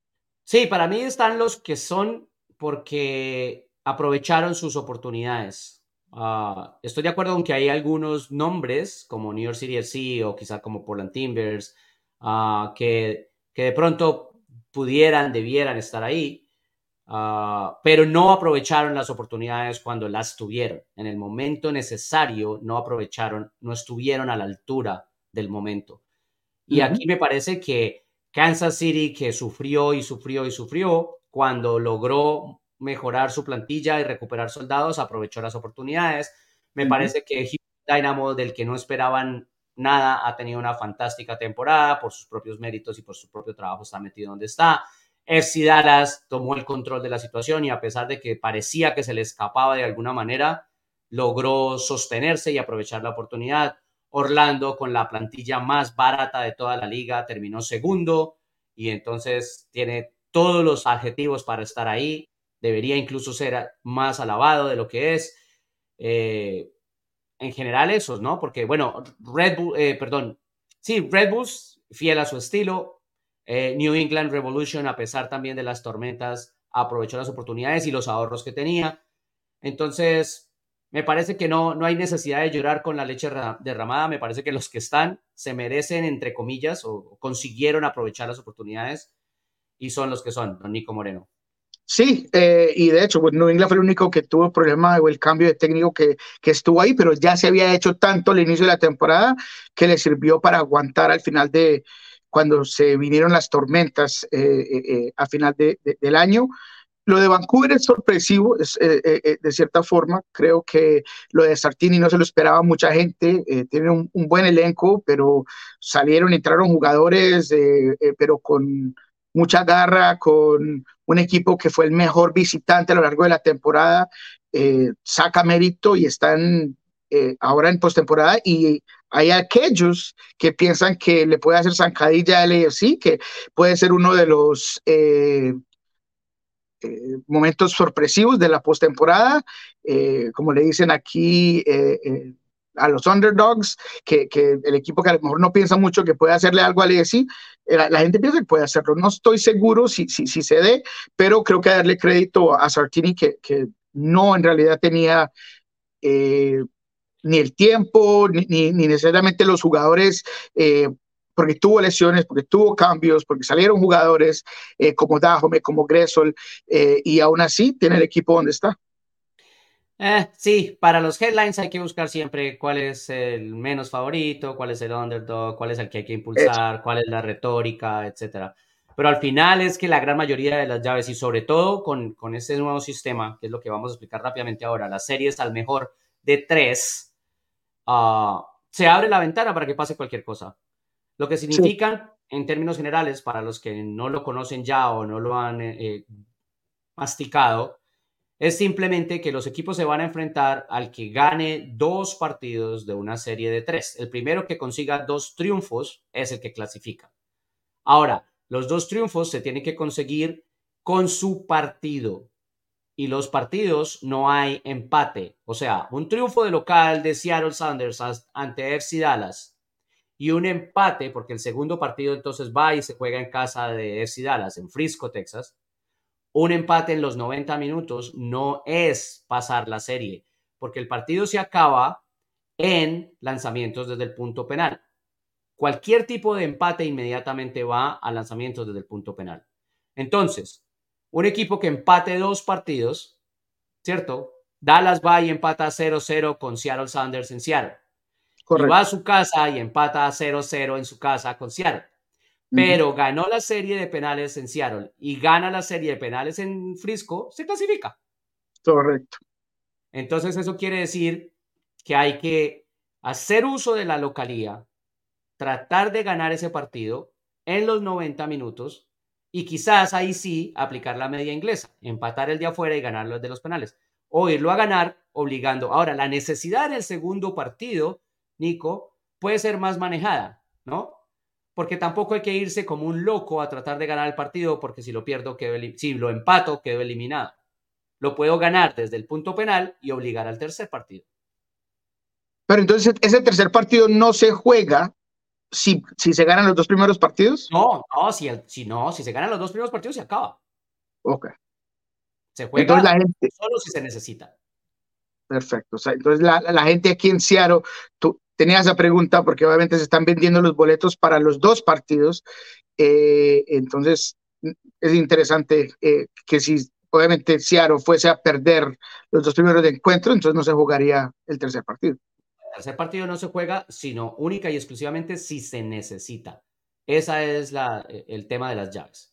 S1: Sí, para mí están los que son porque aprovecharon sus oportunidades. Ah, estoy de acuerdo con que hay algunos nombres como New York City FC o quizá como Portland Timbers uh, que, que, de pronto pudieran, debieran estar ahí, uh, pero no aprovecharon las oportunidades cuando las tuvieron. En el momento necesario no aprovecharon, no estuvieron a la altura del momento. Y aquí me parece que Kansas City, que sufrió y sufrió y sufrió, cuando logró mejorar su plantilla y recuperar soldados, aprovechó las oportunidades. Me parece que Dynamo, del que no esperaban nada, ha tenido una fantástica temporada por sus propios méritos y por su propio trabajo, está metido donde está. FC Dallas tomó el control de la situación y a pesar de que parecía que se le escapaba de alguna manera, logró sostenerse y aprovechar la oportunidad. Orlando, con la plantilla más barata de toda la liga, terminó segundo y entonces tiene todos los adjetivos para estar ahí. Debería incluso ser más alabado de lo que es. Eh, en general esos, ¿no? Porque, bueno, Red Bull, eh, perdón, sí, Red Bulls, fiel a su estilo. Eh, New England Revolution, a pesar también de las tormentas, aprovechó las oportunidades y los ahorros que tenía. Entonces, me parece que no, no hay necesidad de llorar con la leche derramada. Me parece que los que están se merecen, entre comillas, o consiguieron aprovechar las oportunidades y son los que son, don Nico Moreno.
S2: Sí, eh, y de hecho, pues New England fue el único que tuvo el problema o el cambio de técnico que, que, estuvo ahí, pero ya se había hecho tanto al inicio de la temporada que le sirvió para aguantar al final de cuando se vinieron las tormentas eh, eh, a final de, del año. Lo de Vancouver es sorpresivo, es, de cierta forma. Creo que lo de Sartini no se lo esperaba mucha gente. tiene un, un, buen elenco, pero salieron, entraron jugadores, pero con mucha garra, con un equipo que fue el mejor visitante a lo largo de la temporada, eh, saca mérito y están eh, ahora en postemporada y hay aquellos que piensan que le puede hacer zancadilla al AFC, que puede ser uno de los eh, momentos sorpresivos de la postemporada, como le dicen aquí a los underdogs, que, que, el equipo que a lo mejor no piensa mucho que puede hacerle algo al ESI, la, la, gente piensa que puede hacerlo. No estoy seguro si, si, si se dé, pero creo que darle crédito a Sartini que, que no en realidad tenía eh, ni el tiempo, ni, ni, necesariamente los jugadores. Eh, porque tuvo lesiones, porque tuvo cambios, porque salieron jugadores eh, como Dajome, como Gressel, y aún así tiene el equipo donde está.
S1: Eh, sí, para los headlines hay que buscar siempre cuál es el menos favorito, cuál es el underdog, cuál es el que hay que impulsar, cuál es la retórica, etcétera. Pero al final es que la gran mayoría de las llaves y sobre todo con, con este nuevo sistema, que es lo que vamos a explicar rápidamente ahora, las series al mejor de tres, uh, se abre la ventana para que pase cualquier cosa. Lo que significa, en términos generales, para los que no lo conocen ya o no lo han eh, masticado, es simplemente que los equipos se van a enfrentar al que gane dos partidos de una serie de tres. El primero que consiga dos triunfos es el que clasifica. Ahora, los dos triunfos se tienen que conseguir con su partido. Y los partidos no hay empate. O sea, un triunfo de local de Seattle Sanders ante FC Dallas y un empate, porque el segundo partido entonces va y se juega en casa de FC Dallas, en Frisco, Texas un empate en los 90 minutos no es pasar la serie, porque el partido se acaba en lanzamientos desde el punto penal. Cualquier tipo de empate inmediatamente va a lanzamientos desde el punto penal. Entonces, un equipo que empate dos partidos, ¿cierto? Dallas va y empata 0-0 con Seattle Sanders en Seattle. Y va a su casa y empata 0-0 en su casa con Seattle pero ganó la serie de penales en Seattle y gana la serie de penales en Frisco, se clasifica.
S2: Correcto.
S1: Entonces eso quiere decir que hay que hacer uso de la localía, tratar de ganar ese partido en los 90 minutos y quizás ahí sí aplicar la media inglesa, empatar el de afuera y ganar los de los penales, o irlo a ganar obligando. Ahora, la necesidad en el segundo partido, Nico, puede ser más manejada, ¿no? Porque tampoco hay que irse como un loco a tratar de ganar el partido, porque si lo pierdo, quedo si lo empato, quedo eliminado. Lo puedo ganar desde el punto penal y obligar al tercer partido.
S2: Pero entonces ese tercer partido no se juega si, si se ganan los dos primeros partidos.
S1: No, no, si, si no, si se ganan los dos primeros partidos se acaba.
S2: Ok.
S1: Se juega entonces la gente... solo si se necesita.
S2: Perfecto. O sea, entonces la, la, gente aquí en Seattle, tú, tenía esa pregunta porque obviamente se están vendiendo los boletos para los dos partidos. Eh, entonces, es interesante eh, que si obviamente Seattle fuese a perder los dos primeros de encuentro, entonces no se jugaría el tercer partido.
S1: El tercer partido no se juega, sino única y exclusivamente si se necesita. Ese es la, el tema de las llaves.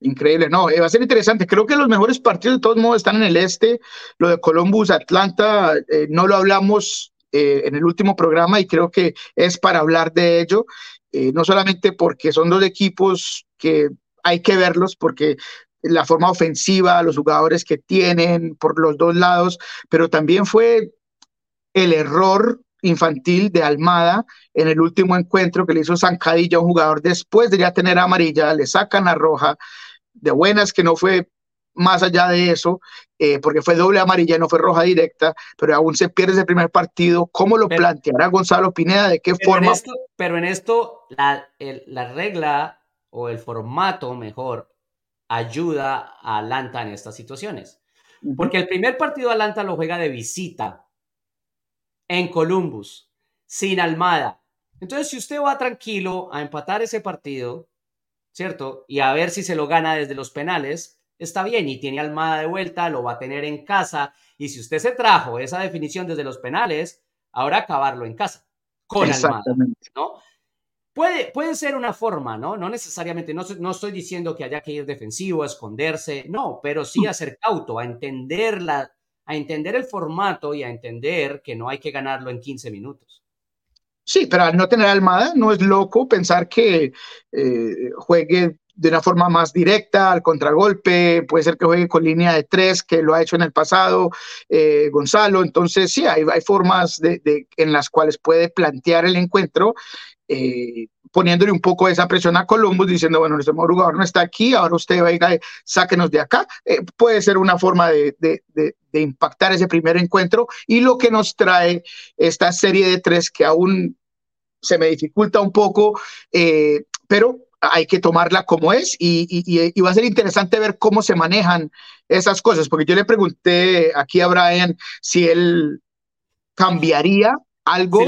S2: Increíble, no, eh, va a ser interesante. Creo que los mejores partidos de todos modos están en el este. Lo de Columbus, Atlanta, no lo hablamos eh, en el último programa y creo que es para hablar de ello, eh, no solamente porque son dos equipos que hay que verlos, porque la forma ofensiva, los jugadores que tienen por los dos lados, pero también fue el error infantil de Almada en el último encuentro que le hizo Zancadilla a un jugador después de ya tener amarilla, le sacan la roja, de buenas que no fue más allá de eso, eh, porque fue doble amarilla, no fue roja directa, pero aún se pierde ese primer partido. ¿Cómo lo planteará Gonzalo Pineda? ¿De qué forma?
S1: pero en esto, la, la regla o el formato mejor ayuda a Atlanta en estas situaciones. Porque el primer partido Atlanta lo juega de visita en Columbus, sin Almada. Entonces, si usted va tranquilo a empatar ese partido, ¿cierto? Y a ver si se lo gana desde los penales, está bien y tiene Almada de vuelta, lo va a tener en casa. Y si usted se trajo esa definición desde los penales, ahora acabarlo en casa con Almada, ¿no? Puede, puede ser una forma, ¿no? No necesariamente, no, no estoy diciendo que haya que ir defensivo, a esconderse, no, pero sí a ser cauto, a entender, la, a entender el formato y a entender que no hay que ganarlo en 15 minutos.
S2: Sí, pero al no tener Almada, no es loco pensar que eh, juegue de una forma más directa al contragolpe, puede ser que juegue con línea de tres, que lo ha hecho en el pasado eh, Gonzalo, entonces sí, hay, hay formas de, en las cuales puede plantear el encuentro, eh, poniéndole un poco esa presión a Columbus, diciendo, bueno, nuestro jugador no está aquí, ahora usted venga, sáquenos de acá, eh, puede ser una forma de, de, de impactar ese primer encuentro. Y lo que nos trae esta serie de tres que aún se me dificulta un poco, pero hay que tomarla como es y, va a ser interesante ver cómo se manejan esas cosas, porque yo le pregunté aquí a Brian si él cambiaría algo.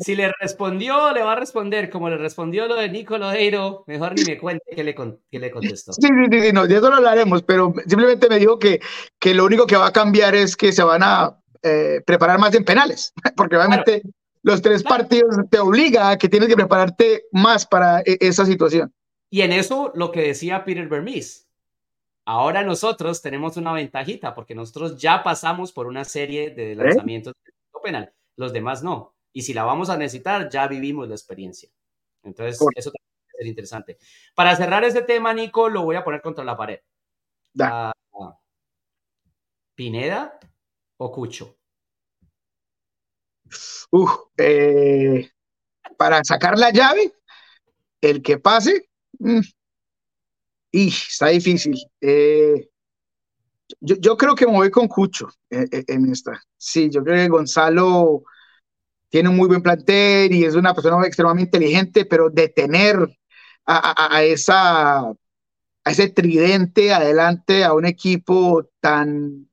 S1: Si le, respondió, le va a responder como le respondió lo de Nico Lodeiro, mejor ni me cuente qué le, le contestó.
S2: Sí, sí, sí, no, de eso lo hablaremos, pero simplemente me dijo que, que lo único que va a cambiar es que se van a eh, preparar más en penales, porque obviamente los tres partidos te obliga a que tienes que prepararte más para e, esa situación.
S1: Y en eso lo que decía Peter Vermees, ahora nosotros tenemos una ventajita porque nosotros ya pasamos por una serie de ¿Eh? lanzamientos de penal, los demás no. Y si la vamos a necesitar, ya vivimos la experiencia. Entonces, eso también va a ser interesante. Para cerrar ese tema, Nico, lo voy a poner contra la pared. Ah, ¿Pineda o Cucho?
S2: Eh, para sacar la llave, el que pase, mm, está difícil. Eh, yo, creo que me voy con Cucho eh, en, esta. Sí, yo creo que Gonzalo tiene un muy buen plantel y es una persona extremadamente inteligente, pero detener a ese tridente adelante a un equipo tan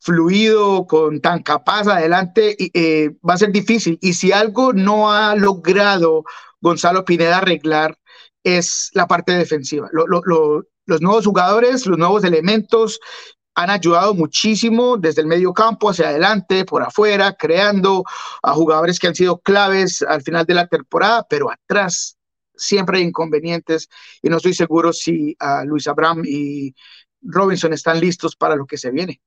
S2: fluido, con tan capaz adelante, eh, va a ser difícil. Y si algo no ha logrado Gonzalo Pineda arreglar, es la parte defensiva. los nuevos jugadores, los nuevos elementos han ayudado muchísimo desde el medio campo hacia adelante, por afuera, creando a jugadores que han sido claves al final de la temporada, pero atrás siempre hay inconvenientes y no estoy seguro si a Luis Abraham y Robinson están listos para lo que se viene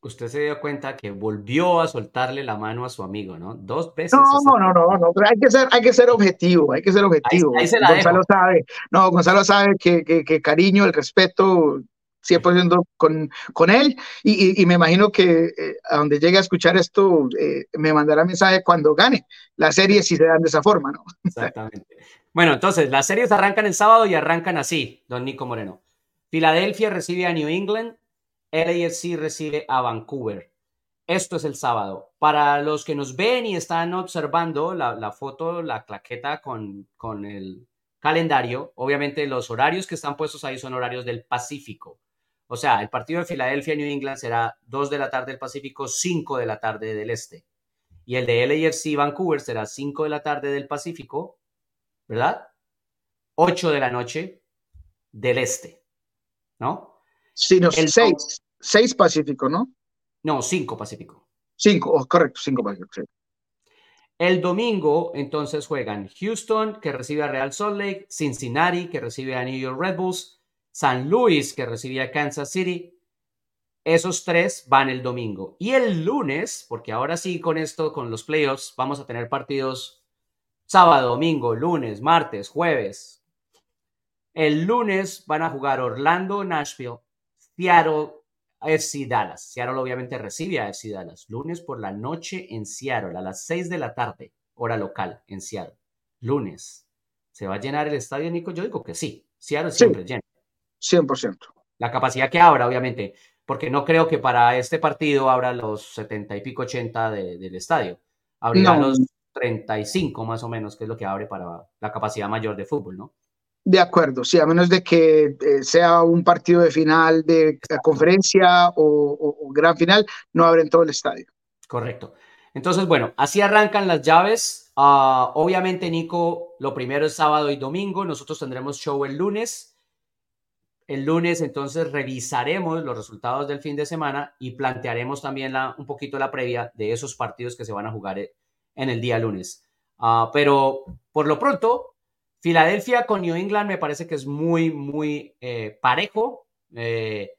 S1: usted se dio cuenta que volvió a soltarle la mano a su amigo, ¿no? Dos veces.
S2: No, no, no, no, hay que ser, hay que ser objetivo, hay que ser objetivo. Gonzalo sabe, no, Gonzalo sabe que, que, cariño, el respeto, 100% con, con él, y, y, me imagino que eh, a donde llegue a escuchar esto, eh, me mandará mensaje cuando gane la serie si se dan de esa forma, ¿no?
S1: Exactamente. Bueno, entonces, las series arrancan el sábado y arrancan así, don Nico Moreno. Filadelfia recibe a New England, LAFC recibe a Vancouver. Esto es el sábado. Para los que nos ven y están observando la, foto, la claqueta con, con el calendario, obviamente los horarios que están puestos ahí son horarios del Pacífico. O sea, el partido de Filadelfia New England será 2 de la tarde del Pacífico, 5 de la tarde del Este. Y el de LAFC Vancouver será 5 de la tarde del Pacífico, ¿verdad? 8 de la noche del Este, ¿no?
S2: Sí, no, el seis, seis Pacífico, ¿no?
S1: No, cinco Pacífico.
S2: Cinco, oh, correcto, cinco Pacífico.
S1: El domingo, entonces, juegan Houston, que recibe a Real Salt Lake, Cincinnati, que recibe a New York Red Bulls, San Luis, que recibe a Kansas City. Esos tres van el domingo. Y el lunes, porque ahora sí, con esto, con los playoffs, vamos a tener partidos sábado, domingo, lunes, martes, jueves. El lunes van a jugar Orlando, Nashville, Seattle FC Dallas. Seattle obviamente recibe a FC Dallas. Lunes por la noche en Seattle, a las 6 de la tarde, hora local en Seattle. Lunes. ¿Se va a llenar el estadio, Nico? Yo digo que sí. Seattle siempre llena.
S2: 100%.
S1: La capacidad que abra, obviamente, porque no creo que para este partido abra los 70 y pico 80 del estadio. Abrirá los 35 más o menos, que es lo que abre para la capacidad mayor de fútbol, ¿no?
S2: De acuerdo, sí, a menos de que eh, sea un partido de final de conferencia o, gran final, no abren todo el estadio.
S1: Correcto. Entonces, bueno, así arrancan las llaves. Ah, obviamente, Nico, lo primero es sábado y domingo. Nosotros tendremos show el lunes. El lunes, entonces, revisaremos los resultados del fin de semana y plantearemos también la, un poquito la previa de esos partidos que se van a jugar eh, en el día lunes. Ah, pero por lo pronto, Filadelfia con New England me parece que es muy, muy eh, parejo. Eh,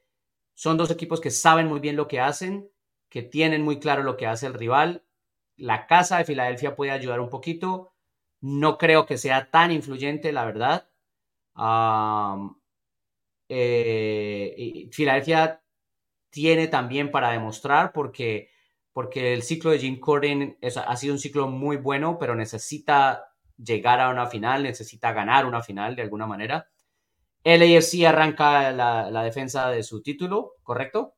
S1: son dos equipos que saben muy bien lo que hacen, que tienen muy claro lo que hace el rival. La casa de Filadelfia puede ayudar un poquito. No creo que sea tan influyente, la verdad. Eh, Filadelfia tiene también para demostrar porque, porque el ciclo de Jim Corden ha sido un ciclo muy bueno, pero necesita llegar a una final, necesita ganar una final de alguna manera. El arranca la, defensa de su título, ¿correcto?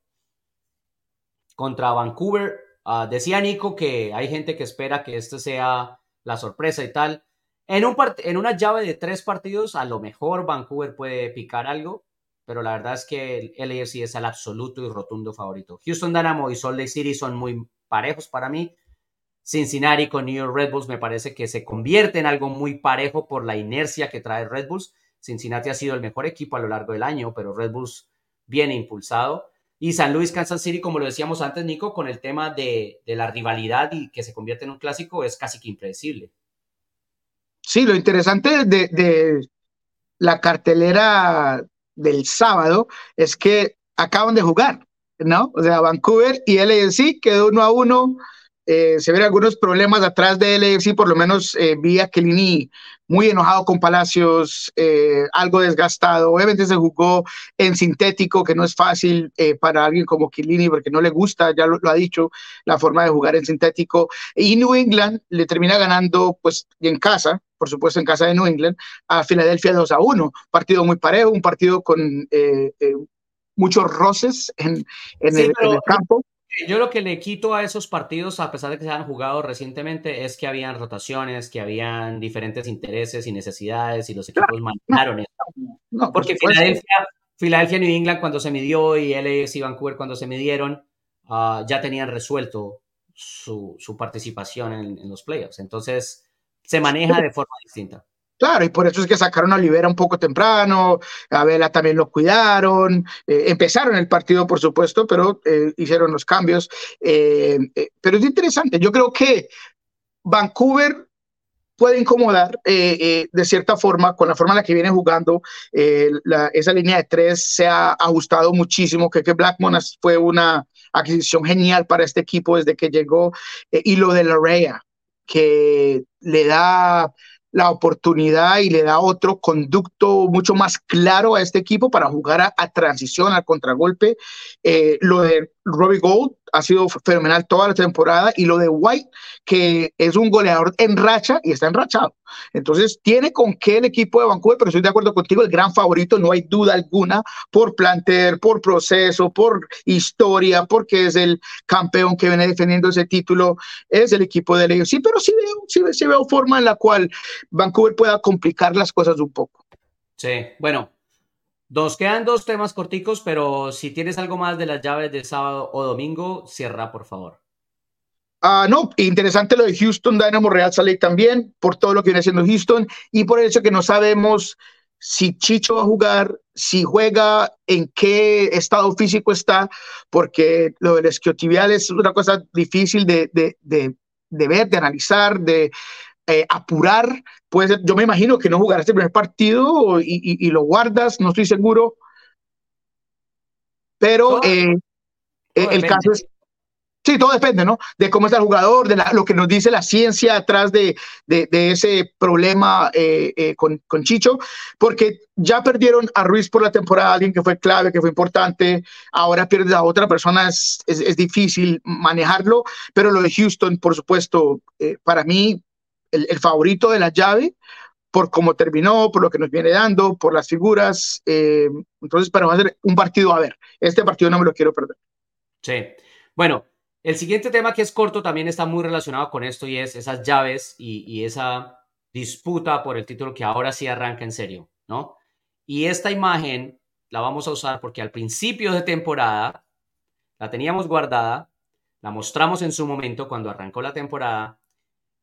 S1: Contra Vancouver. Ah, decía Nico que hay gente que espera que este sea la sorpresa y tal. En, un en una llave de tres partidos, a lo mejor Vancouver puede picar algo, pero la verdad es que el AFC es el absoluto y rotundo favorito. Houston Dynamo y Salt Lake City son muy parejos para mí. Cincinnati con New York Red Bulls me parece que se convierte en algo muy parejo por la inercia que trae Red Bulls. Cincinnati ha sido el mejor equipo a lo largo del año, pero Red Bulls viene impulsado. Y San Luis, Kansas City, como lo decíamos antes, Nico, con el tema de, la rivalidad y que se convierte en un clásico, es casi que impredecible.
S2: Sí, lo interesante de, la cartelera del sábado es que acaban de jugar, ¿no? O sea, Vancouver y LAFC quedó uno a uno eh, se ven algunos problemas atrás de LFC, por lo menos eh, vi a Kelini muy enojado con Palacios, eh, algo desgastado. Obviamente se jugó en sintético, que no es fácil para alguien como Kelini, porque no le gusta, ya lo, ha dicho, la forma de jugar en sintético. Y New England le termina ganando, pues, en casa, por supuesto, en casa de New England, a Filadelfia 2 a 1. Partido muy parejo, un partido con muchos roces en, en, el, en el campo
S1: yo lo que le quito a esos partidos, a pesar de que se han jugado recientemente, es que habían rotaciones, que habían diferentes intereses y necesidades y los equipos manejaron eso. Porque Filadelfia, Filadelfia, New England cuando se midió y LAFC y Vancouver cuando se midieron, uh, ya tenían resuelto su, su participación en, en, los playoffs. Entonces, se maneja de forma distinta.
S2: Claro, y por eso es que sacaron a Olivera un poco temprano, a Vela también lo cuidaron, eh, empezaron el partido, por supuesto, pero eh, hicieron los cambios. Eh, pero es interesante, yo creo que Vancouver puede incomodar de cierta forma con la forma en la que viene jugando. esa línea de tres se ha ajustado muchísimo. Creo que Blackmon fue una adquisición genial para este equipo desde que llegó. y lo de la Rea, que le da la oportunidad y le da otro conducto mucho más claro a este equipo para jugar a, transición, al contragolpe. Eh, lo de Robbie Gold ha sido fenomenal toda la temporada y lo de White, que es un goleador en racha y está enrachado. Entonces, tiene con qué el equipo de Vancouver, pero estoy de acuerdo contigo, el gran favorito, no hay duda alguna, por planter, por proceso, por historia, porque es el campeón que viene defendiendo ese título, es el equipo de Leo. Sí, pero sí veo, sí, sí veo forma en la cual Vancouver pueda complicar las cosas un poco.
S1: Sí, bueno, Nos quedan dos temas corticos, pero si tienes algo más de las llaves de sábado o domingo, cierra, por favor.
S2: Ah, no, interesante lo de Houston, Dynamo Real Salt también, por todo lo que viene haciendo Houston y por el hecho que no sabemos si Chicho va a jugar, si juega, en qué estado físico está, porque lo del esquiotibial es una cosa difícil de, de, de ver, de analizar, de eh, apurar. Puede ser, yo me imagino que no jugará este primer partido y, y, y lo guardas, no estoy seguro. Pero eh, el caso es Sí, todo depende, ¿no? De cómo está el jugador, de lo que nos dice la ciencia atrás de, de, de ese problema eh, eh, con, con, Chicho, porque ya perdieron a Ruiz por la temporada, alguien que fue clave, que fue importante, ahora pierdes a otra persona, es, es, es difícil manejarlo, pero lo de Houston, por supuesto, eh, para mí, el, el, favorito de la llave, por cómo terminó, por lo que nos viene dando, por las figuras, eh, entonces, para va a ser un partido a ver, este partido no me lo quiero perder.
S1: Sí, bueno. El siguiente tema que es corto también está muy relacionado con esto y es esas llaves y, y, esa disputa por el título que ahora sí arranca en serio, ¿no? Y esta imagen la vamos a usar porque al principio de temporada la teníamos guardada, la mostramos en su momento cuando arrancó la temporada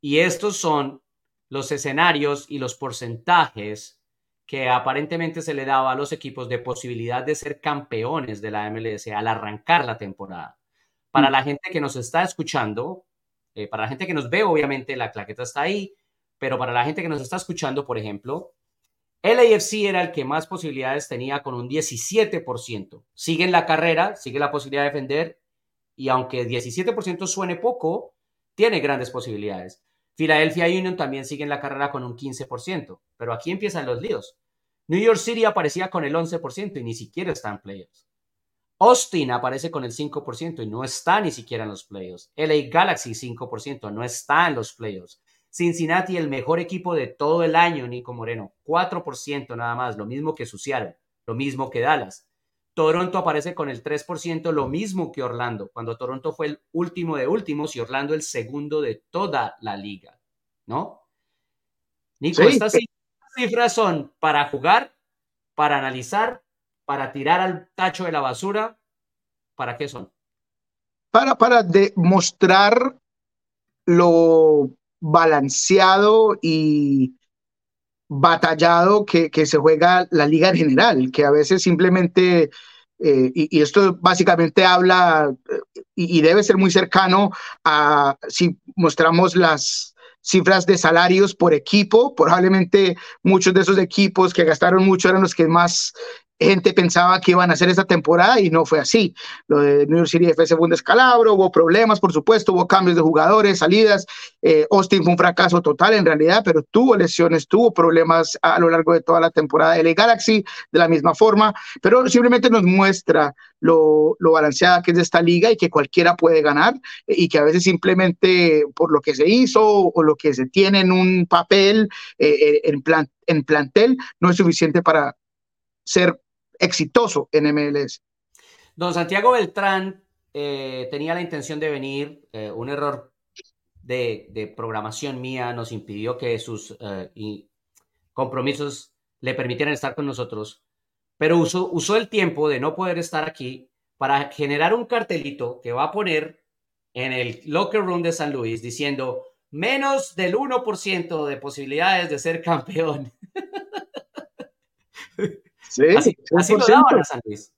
S1: y estos son los escenarios y los porcentajes que aparentemente se le daba a los equipos de posibilidad de ser campeones de la MLS al arrancar la temporada. Para la gente que nos está escuchando, eh, para la gente que nos ve, obviamente la claqueta está ahí, pero para la gente que nos está escuchando, por ejemplo, el AFC era el que más posibilidades tenía con un 17%. Sigue en la carrera, sigue la posibilidad de defender, y aunque 17% suene poco, tiene grandes posibilidades. Philadelphia Union también sigue en la carrera con un 15%, pero aquí empiezan los líos. New York City aparecía con el 11% y ni siquiera está en playoffs. Austin aparece con el 5% y no está ni siquiera en los playoffs. LA Galaxy 5%, no está en los playoffs. Cincinnati, el mejor equipo de todo el año, Nico Moreno, 4% nada más, lo mismo que Seattle, lo mismo que Dallas. Toronto aparece con el 3%, lo mismo que Orlando, cuando Toronto fue el último de últimos y Orlando el segundo de toda la liga, ¿no? Nico, sí. estas cifras son para jugar, para analizar para tirar al tacho de la basura, ¿para qué son?
S2: Para, para demostrar lo balanceado y batallado que, que, se juega la liga en general, que a veces simplemente, eh, y, esto básicamente habla y, y, debe ser muy cercano a si mostramos las cifras de salarios por equipo, probablemente muchos de esos equipos que gastaron mucho eran los que más gente pensaba que iban a hacer esta temporada y no fue así. Lo de New York City FC fue un descalabro, hubo problemas, por supuesto, hubo cambios de jugadores, salidas. Eh, Austin fue un fracaso total en realidad, pero tuvo lesiones, tuvo problemas a lo largo de toda la temporada. El Galaxy de la misma forma, pero simplemente nos muestra lo, balanceada que es esta liga y que cualquiera puede ganar y que a veces simplemente por lo que se hizo o lo que se tiene en un papel, eh, eh, en, plan, en plantel, no es suficiente para ser exitoso en MLS.
S1: Don Santiago Beltrán eh, tenía la intención de venir, eh, un error de, programación mía nos impidió que sus eh, compromisos le permitieran estar con nosotros, pero usó, usó el tiempo de no poder estar aquí para generar un cartelito que va a poner en el locker room de San Luis diciendo menos del 1% de posibilidades de ser campeón.
S2: Sí, así, lo San Luis.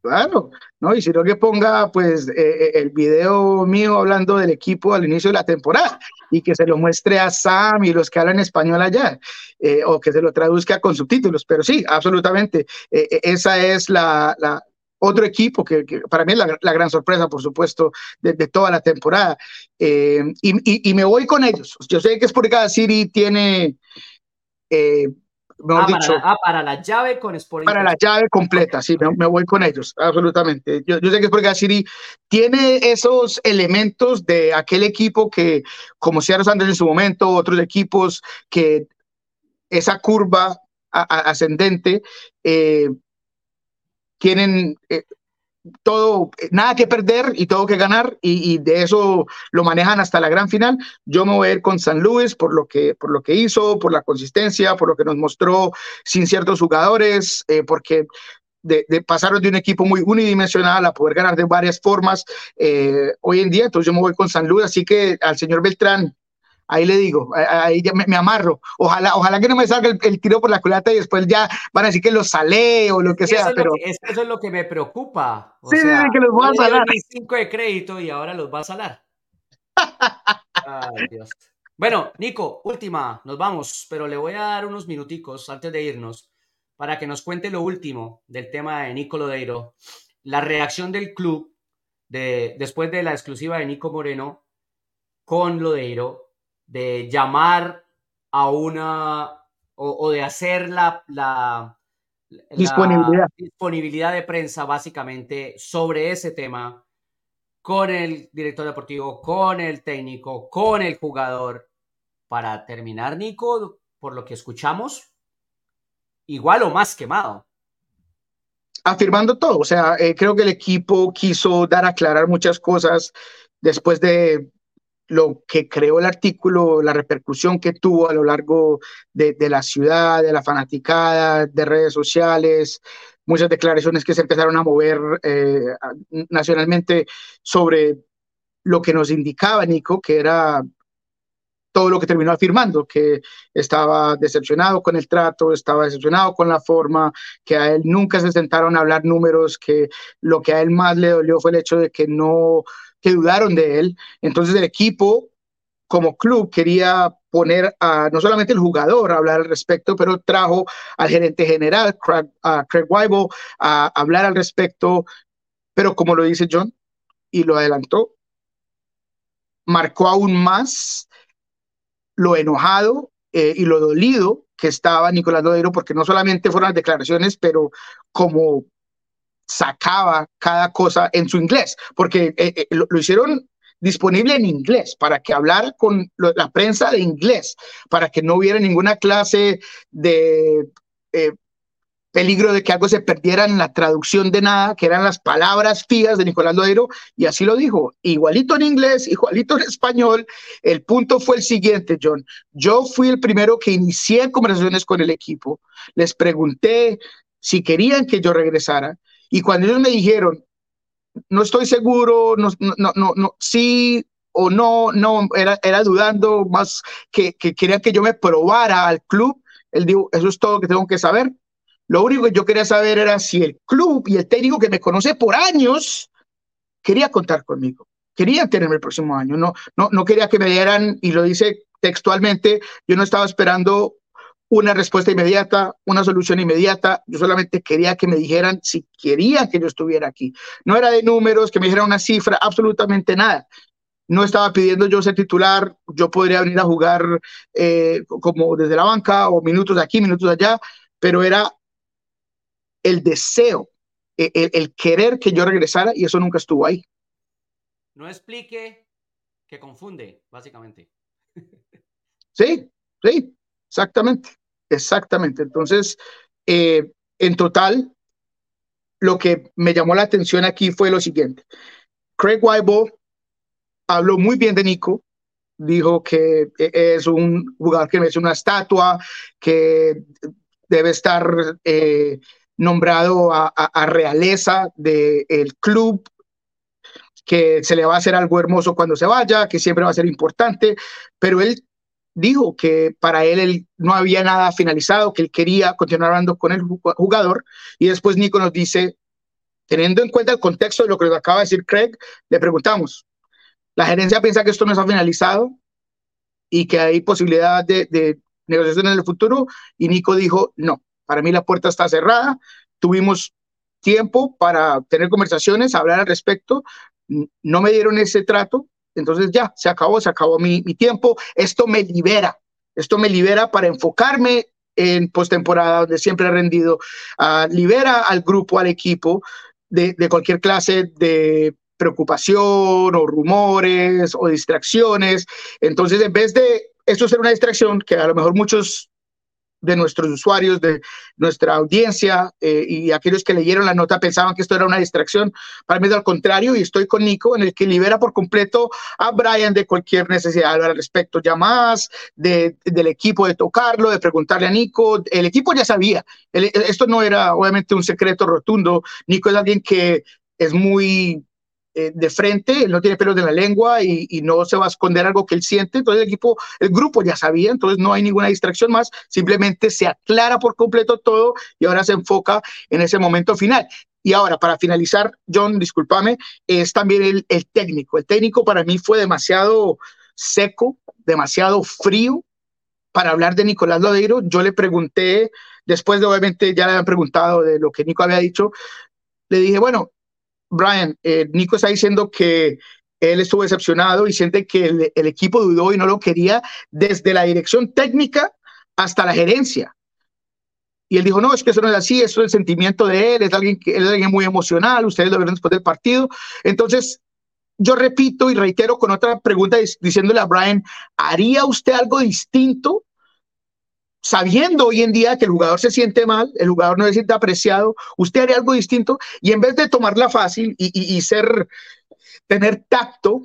S2: Claro, ¿no? Y si no que ponga pues eh, eh, el video mío hablando del equipo al inicio de la temporada y que se lo muestre a Sam y los que hablan español allá, eh, o que se lo traduzca con subtítulos, pero sí, absolutamente, esa es la, la, otro equipo que, para mí es la, gran sorpresa, por supuesto, de, toda la temporada. y, y, y, me voy con ellos. Yo sé que es porque cada City tiene
S1: ah, dicho, para la, ah, para la llave con Sporting.
S2: Para la llave completa, sí, me, voy con ellos, absolutamente. Yo, yo sé que Sporting City tiene esos elementos de aquel equipo que, como Seattle Sanders en su momento, otros equipos que esa curva ascendente eh, tienen eh, todo, nada que perder y todo que ganar y, de eso lo manejan hasta la gran final. Yo me voy a ir con San Luis por lo que, por lo que hizo, por la consistencia, por lo que nos mostró sin ciertos jugadores, eh, porque de, de, pasaron de un equipo muy unidimensional a poder ganar de varias formas eh, hoy en día. Entonces yo me voy con San Luis, así que al señor Beltrán, Ahí le digo, ahí ya me, amarro. Ojalá, ojalá que no me salga el, tiro por la culata y después ya van a decir que lo salé o lo que sea.
S1: Eso
S2: pero
S1: es, eso es lo que me preocupa.
S2: O sí, sea, que los voy a salar.
S1: cinco de crédito y ahora los va a salar. Ay, Dios. Bueno, Nico, última, nos vamos, pero le voy a dar unos minuticos antes de irnos para que nos cuente lo último del tema de Nico Lodeiro, la reacción del club de, después de la exclusiva de Nico Moreno con Lodeiro de llamar a una o, de hacer la, la,
S2: disponibilidad.
S1: disponibilidad de prensa básicamente sobre ese tema con el director deportivo, con el técnico, con el jugador. Para terminar, Nico, por lo que escuchamos, igual o más quemado.
S2: Afirmando todo, o sea, eh, creo que el equipo quiso dar a aclarar muchas cosas después de lo que creó el artículo, la repercusión que tuvo a lo largo de, la ciudad, de la fanaticada, de redes sociales, muchas declaraciones que se empezaron a mover eh, nacionalmente sobre lo que nos indicaba Nico, que era todo lo que terminó afirmando, que estaba decepcionado con el trato, estaba decepcionado con la forma, que a él nunca se sentaron a hablar números, que lo que a él más le dolió fue el hecho de que no que dudaron de él. Entonces el equipo como club quería poner a no solamente el jugador a hablar al respecto, pero trajo al gerente general, Craig, a Craig Weibel, a hablar al respecto. Pero como lo dice John y lo adelantó, marcó aún más lo enojado eh, y lo dolido que estaba Nicolás Lodeiro, porque no solamente fueron las declaraciones, pero como sacaba cada cosa en su inglés, porque eh, eh, lo, hicieron disponible en inglés para que hablara con la prensa de inglés, para que no hubiera ninguna clase de eh, peligro de que algo se perdiera en la traducción de nada, que eran las palabras fijas de Nicolás Lodeiro, y así lo dijo, igualito en inglés, igualito en español. El punto fue el siguiente, John. Yo fui el primero que inicié conversaciones con el equipo, les pregunté si querían que yo regresara, y cuando ellos me dijeron, no estoy seguro, no, no, no, no, sí o no, no, era, era dudando más que, que querían que yo me probara al club, él dijo, eso es todo que tengo que saber. Lo único que yo quería saber era si el club y el técnico que me conoce por años quería contar conmigo, quería tenerme el próximo año, no, no, no quería que me dieran, y lo dice textualmente, yo no estaba esperando una respuesta inmediata, una solución inmediata. Yo solamente quería que me dijeran si querían que yo estuviera aquí. No era de números, que me dijeran una cifra, absolutamente nada. No estaba pidiendo yo ser titular, yo podría venir a jugar eh, como desde la banca o minutos aquí, minutos allá, pero era el deseo, e, el, el querer que yo regresara y eso nunca estuvo ahí.
S1: No explique que confunde, básicamente.
S2: Sí, sí, exactamente, exactamente. Entonces, eh, en total, lo que me llamó la atención aquí fue lo siguiente. Craig Weibo habló muy bien de Nico, dijo que e, es un jugador que merece una estatua, que debe estar eh, nombrado a, realeza del club, que se le va a hacer algo hermoso cuando se vaya, que siempre va a ser importante, pero él dijo que para él, no había nada finalizado, que él quería continuar hablando con el jugador, y después Nico nos dice, teniendo en cuenta el contexto de lo que nos acaba de decir Craig, le preguntamos, ¿la gerencia piensa que esto no está finalizado y que hay posibilidad de, de negociación en el futuro? Y Nico dijo, no, para mí la puerta está cerrada, tuvimos tiempo para tener conversaciones, hablar al respecto, no me dieron ese trato, entonces ya, se acabó, se acabó mi, tiempo. Esto me libera, esto me libera para enfocarme en postemporada, donde siempre he rendido, libera al grupo, al equipo de, de cualquier clase de preocupación o rumores o distracciones. Entonces, en vez de esto ser una distracción, que a lo mejor muchos de nuestros usuarios, de nuestra audiencia eh, y aquellos que leyeron la nota pensaban que esto era una distracción. Para mí es al contrario y estoy con Nico en el que libera por completo a Brian de cualquier necesidad al respecto, llamadas de, del equipo, de tocarlo, de preguntarle a Nico. El equipo ya sabía, esto no era obviamente un secreto rotundo. Nico es alguien que es muy eh, de frente, él no tiene pelos de la lengua y, no se va a esconder algo que él siente. Entonces el equipo, el grupo ya sabía, entonces no hay ninguna distracción más, simplemente se aclara por completo todo y ahora se enfoca en ese momento final. Y ahora, para finalizar, John, discúlpame, es también el, el técnico. El técnico para mí fue demasiado seco, demasiado frío para hablar de Nicolás Lodeiro. Yo le pregunté, después de obviamente ya le habían preguntado de lo que Nico había dicho, le dije, bueno, Brian, eh, Nico está diciendo que él estuvo decepcionado y siente que el, equipo dudó y no lo quería desde la dirección técnica hasta la gerencia. Y él dijo, no, es que eso no es así, eso es el sentimiento de él, es alguien, que, es alguien muy emocional, ustedes lo verán después del partido. Entonces, yo repito y reitero con otra pregunta diciéndole a Brian, ¿haría usted algo distinto sabiendo hoy en día que el jugador se siente mal, el jugador no se siente apreciado, usted haría algo distinto y en vez de tomarla fácil y, ser, tener tacto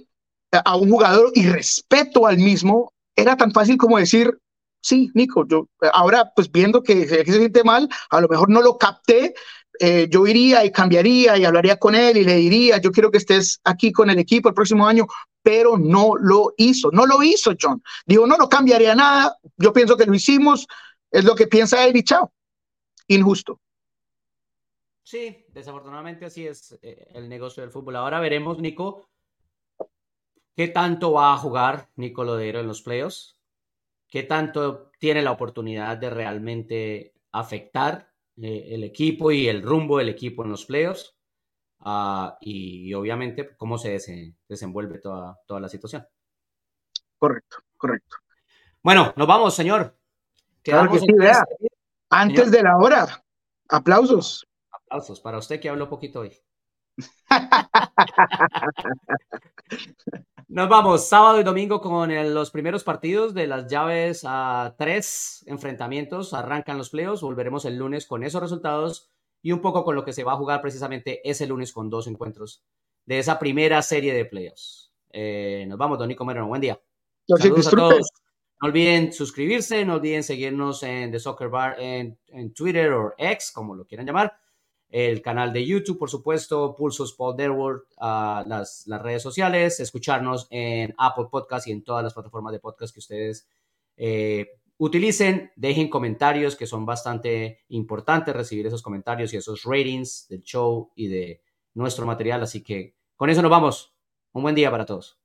S2: a un jugador y respeto al mismo, era tan fácil como decir, sí, Nico, yo ahora pues viendo que se siente mal, a lo mejor no lo capté, eh, yo iría y cambiaría y hablaría con él y le diría, yo quiero que estés aquí con el equipo el próximo año, pero no lo hizo, no lo hizo John. Digo, no, lo cambiaría nada, yo pienso que lo hicimos, es lo que piensa él y chao. Injusto.
S1: Sí, desafortunadamente así es eh, el negocio del fútbol. Ahora veremos, Nico, qué tanto va a jugar Nico Lodero en los playoffs, qué tanto tiene la oportunidad de realmente afectar el equipo y el rumbo del equipo en los playoffs uh, y, obviamente cómo se desenvuelve toda, toda la situación.
S2: Correcto, correcto.
S1: Bueno, nos vamos, señor.
S2: Claro que sí, vea. Antes de la hora. Aplausos.
S1: Aplausos para usted que habló poquito hoy. Nos vamos sábado y domingo con los primeros partidos de las llaves a tres enfrentamientos. Arrancan los playoffs. Volveremos el lunes con esos resultados y un poco con lo que se va a jugar precisamente ese lunes con dos encuentros de esa primera serie de playoffs. Eh, nos vamos, Don Nico. Buen día. Saludos a todos. No olviden suscribirse, no olviden seguirnos en The Soccer Bar en, en Twitter o X, como lo quieran llamar el canal de YouTube, por supuesto, Pulsos Paul Derwood, uh, las, las, redes sociales, escucharnos en Apple Podcast y en todas las plataformas de podcast que ustedes eh, utilicen. Dejen comentarios que son bastante importantes, recibir esos comentarios y esos ratings del show y de nuestro material. Así que con eso nos vamos. Un buen día para todos.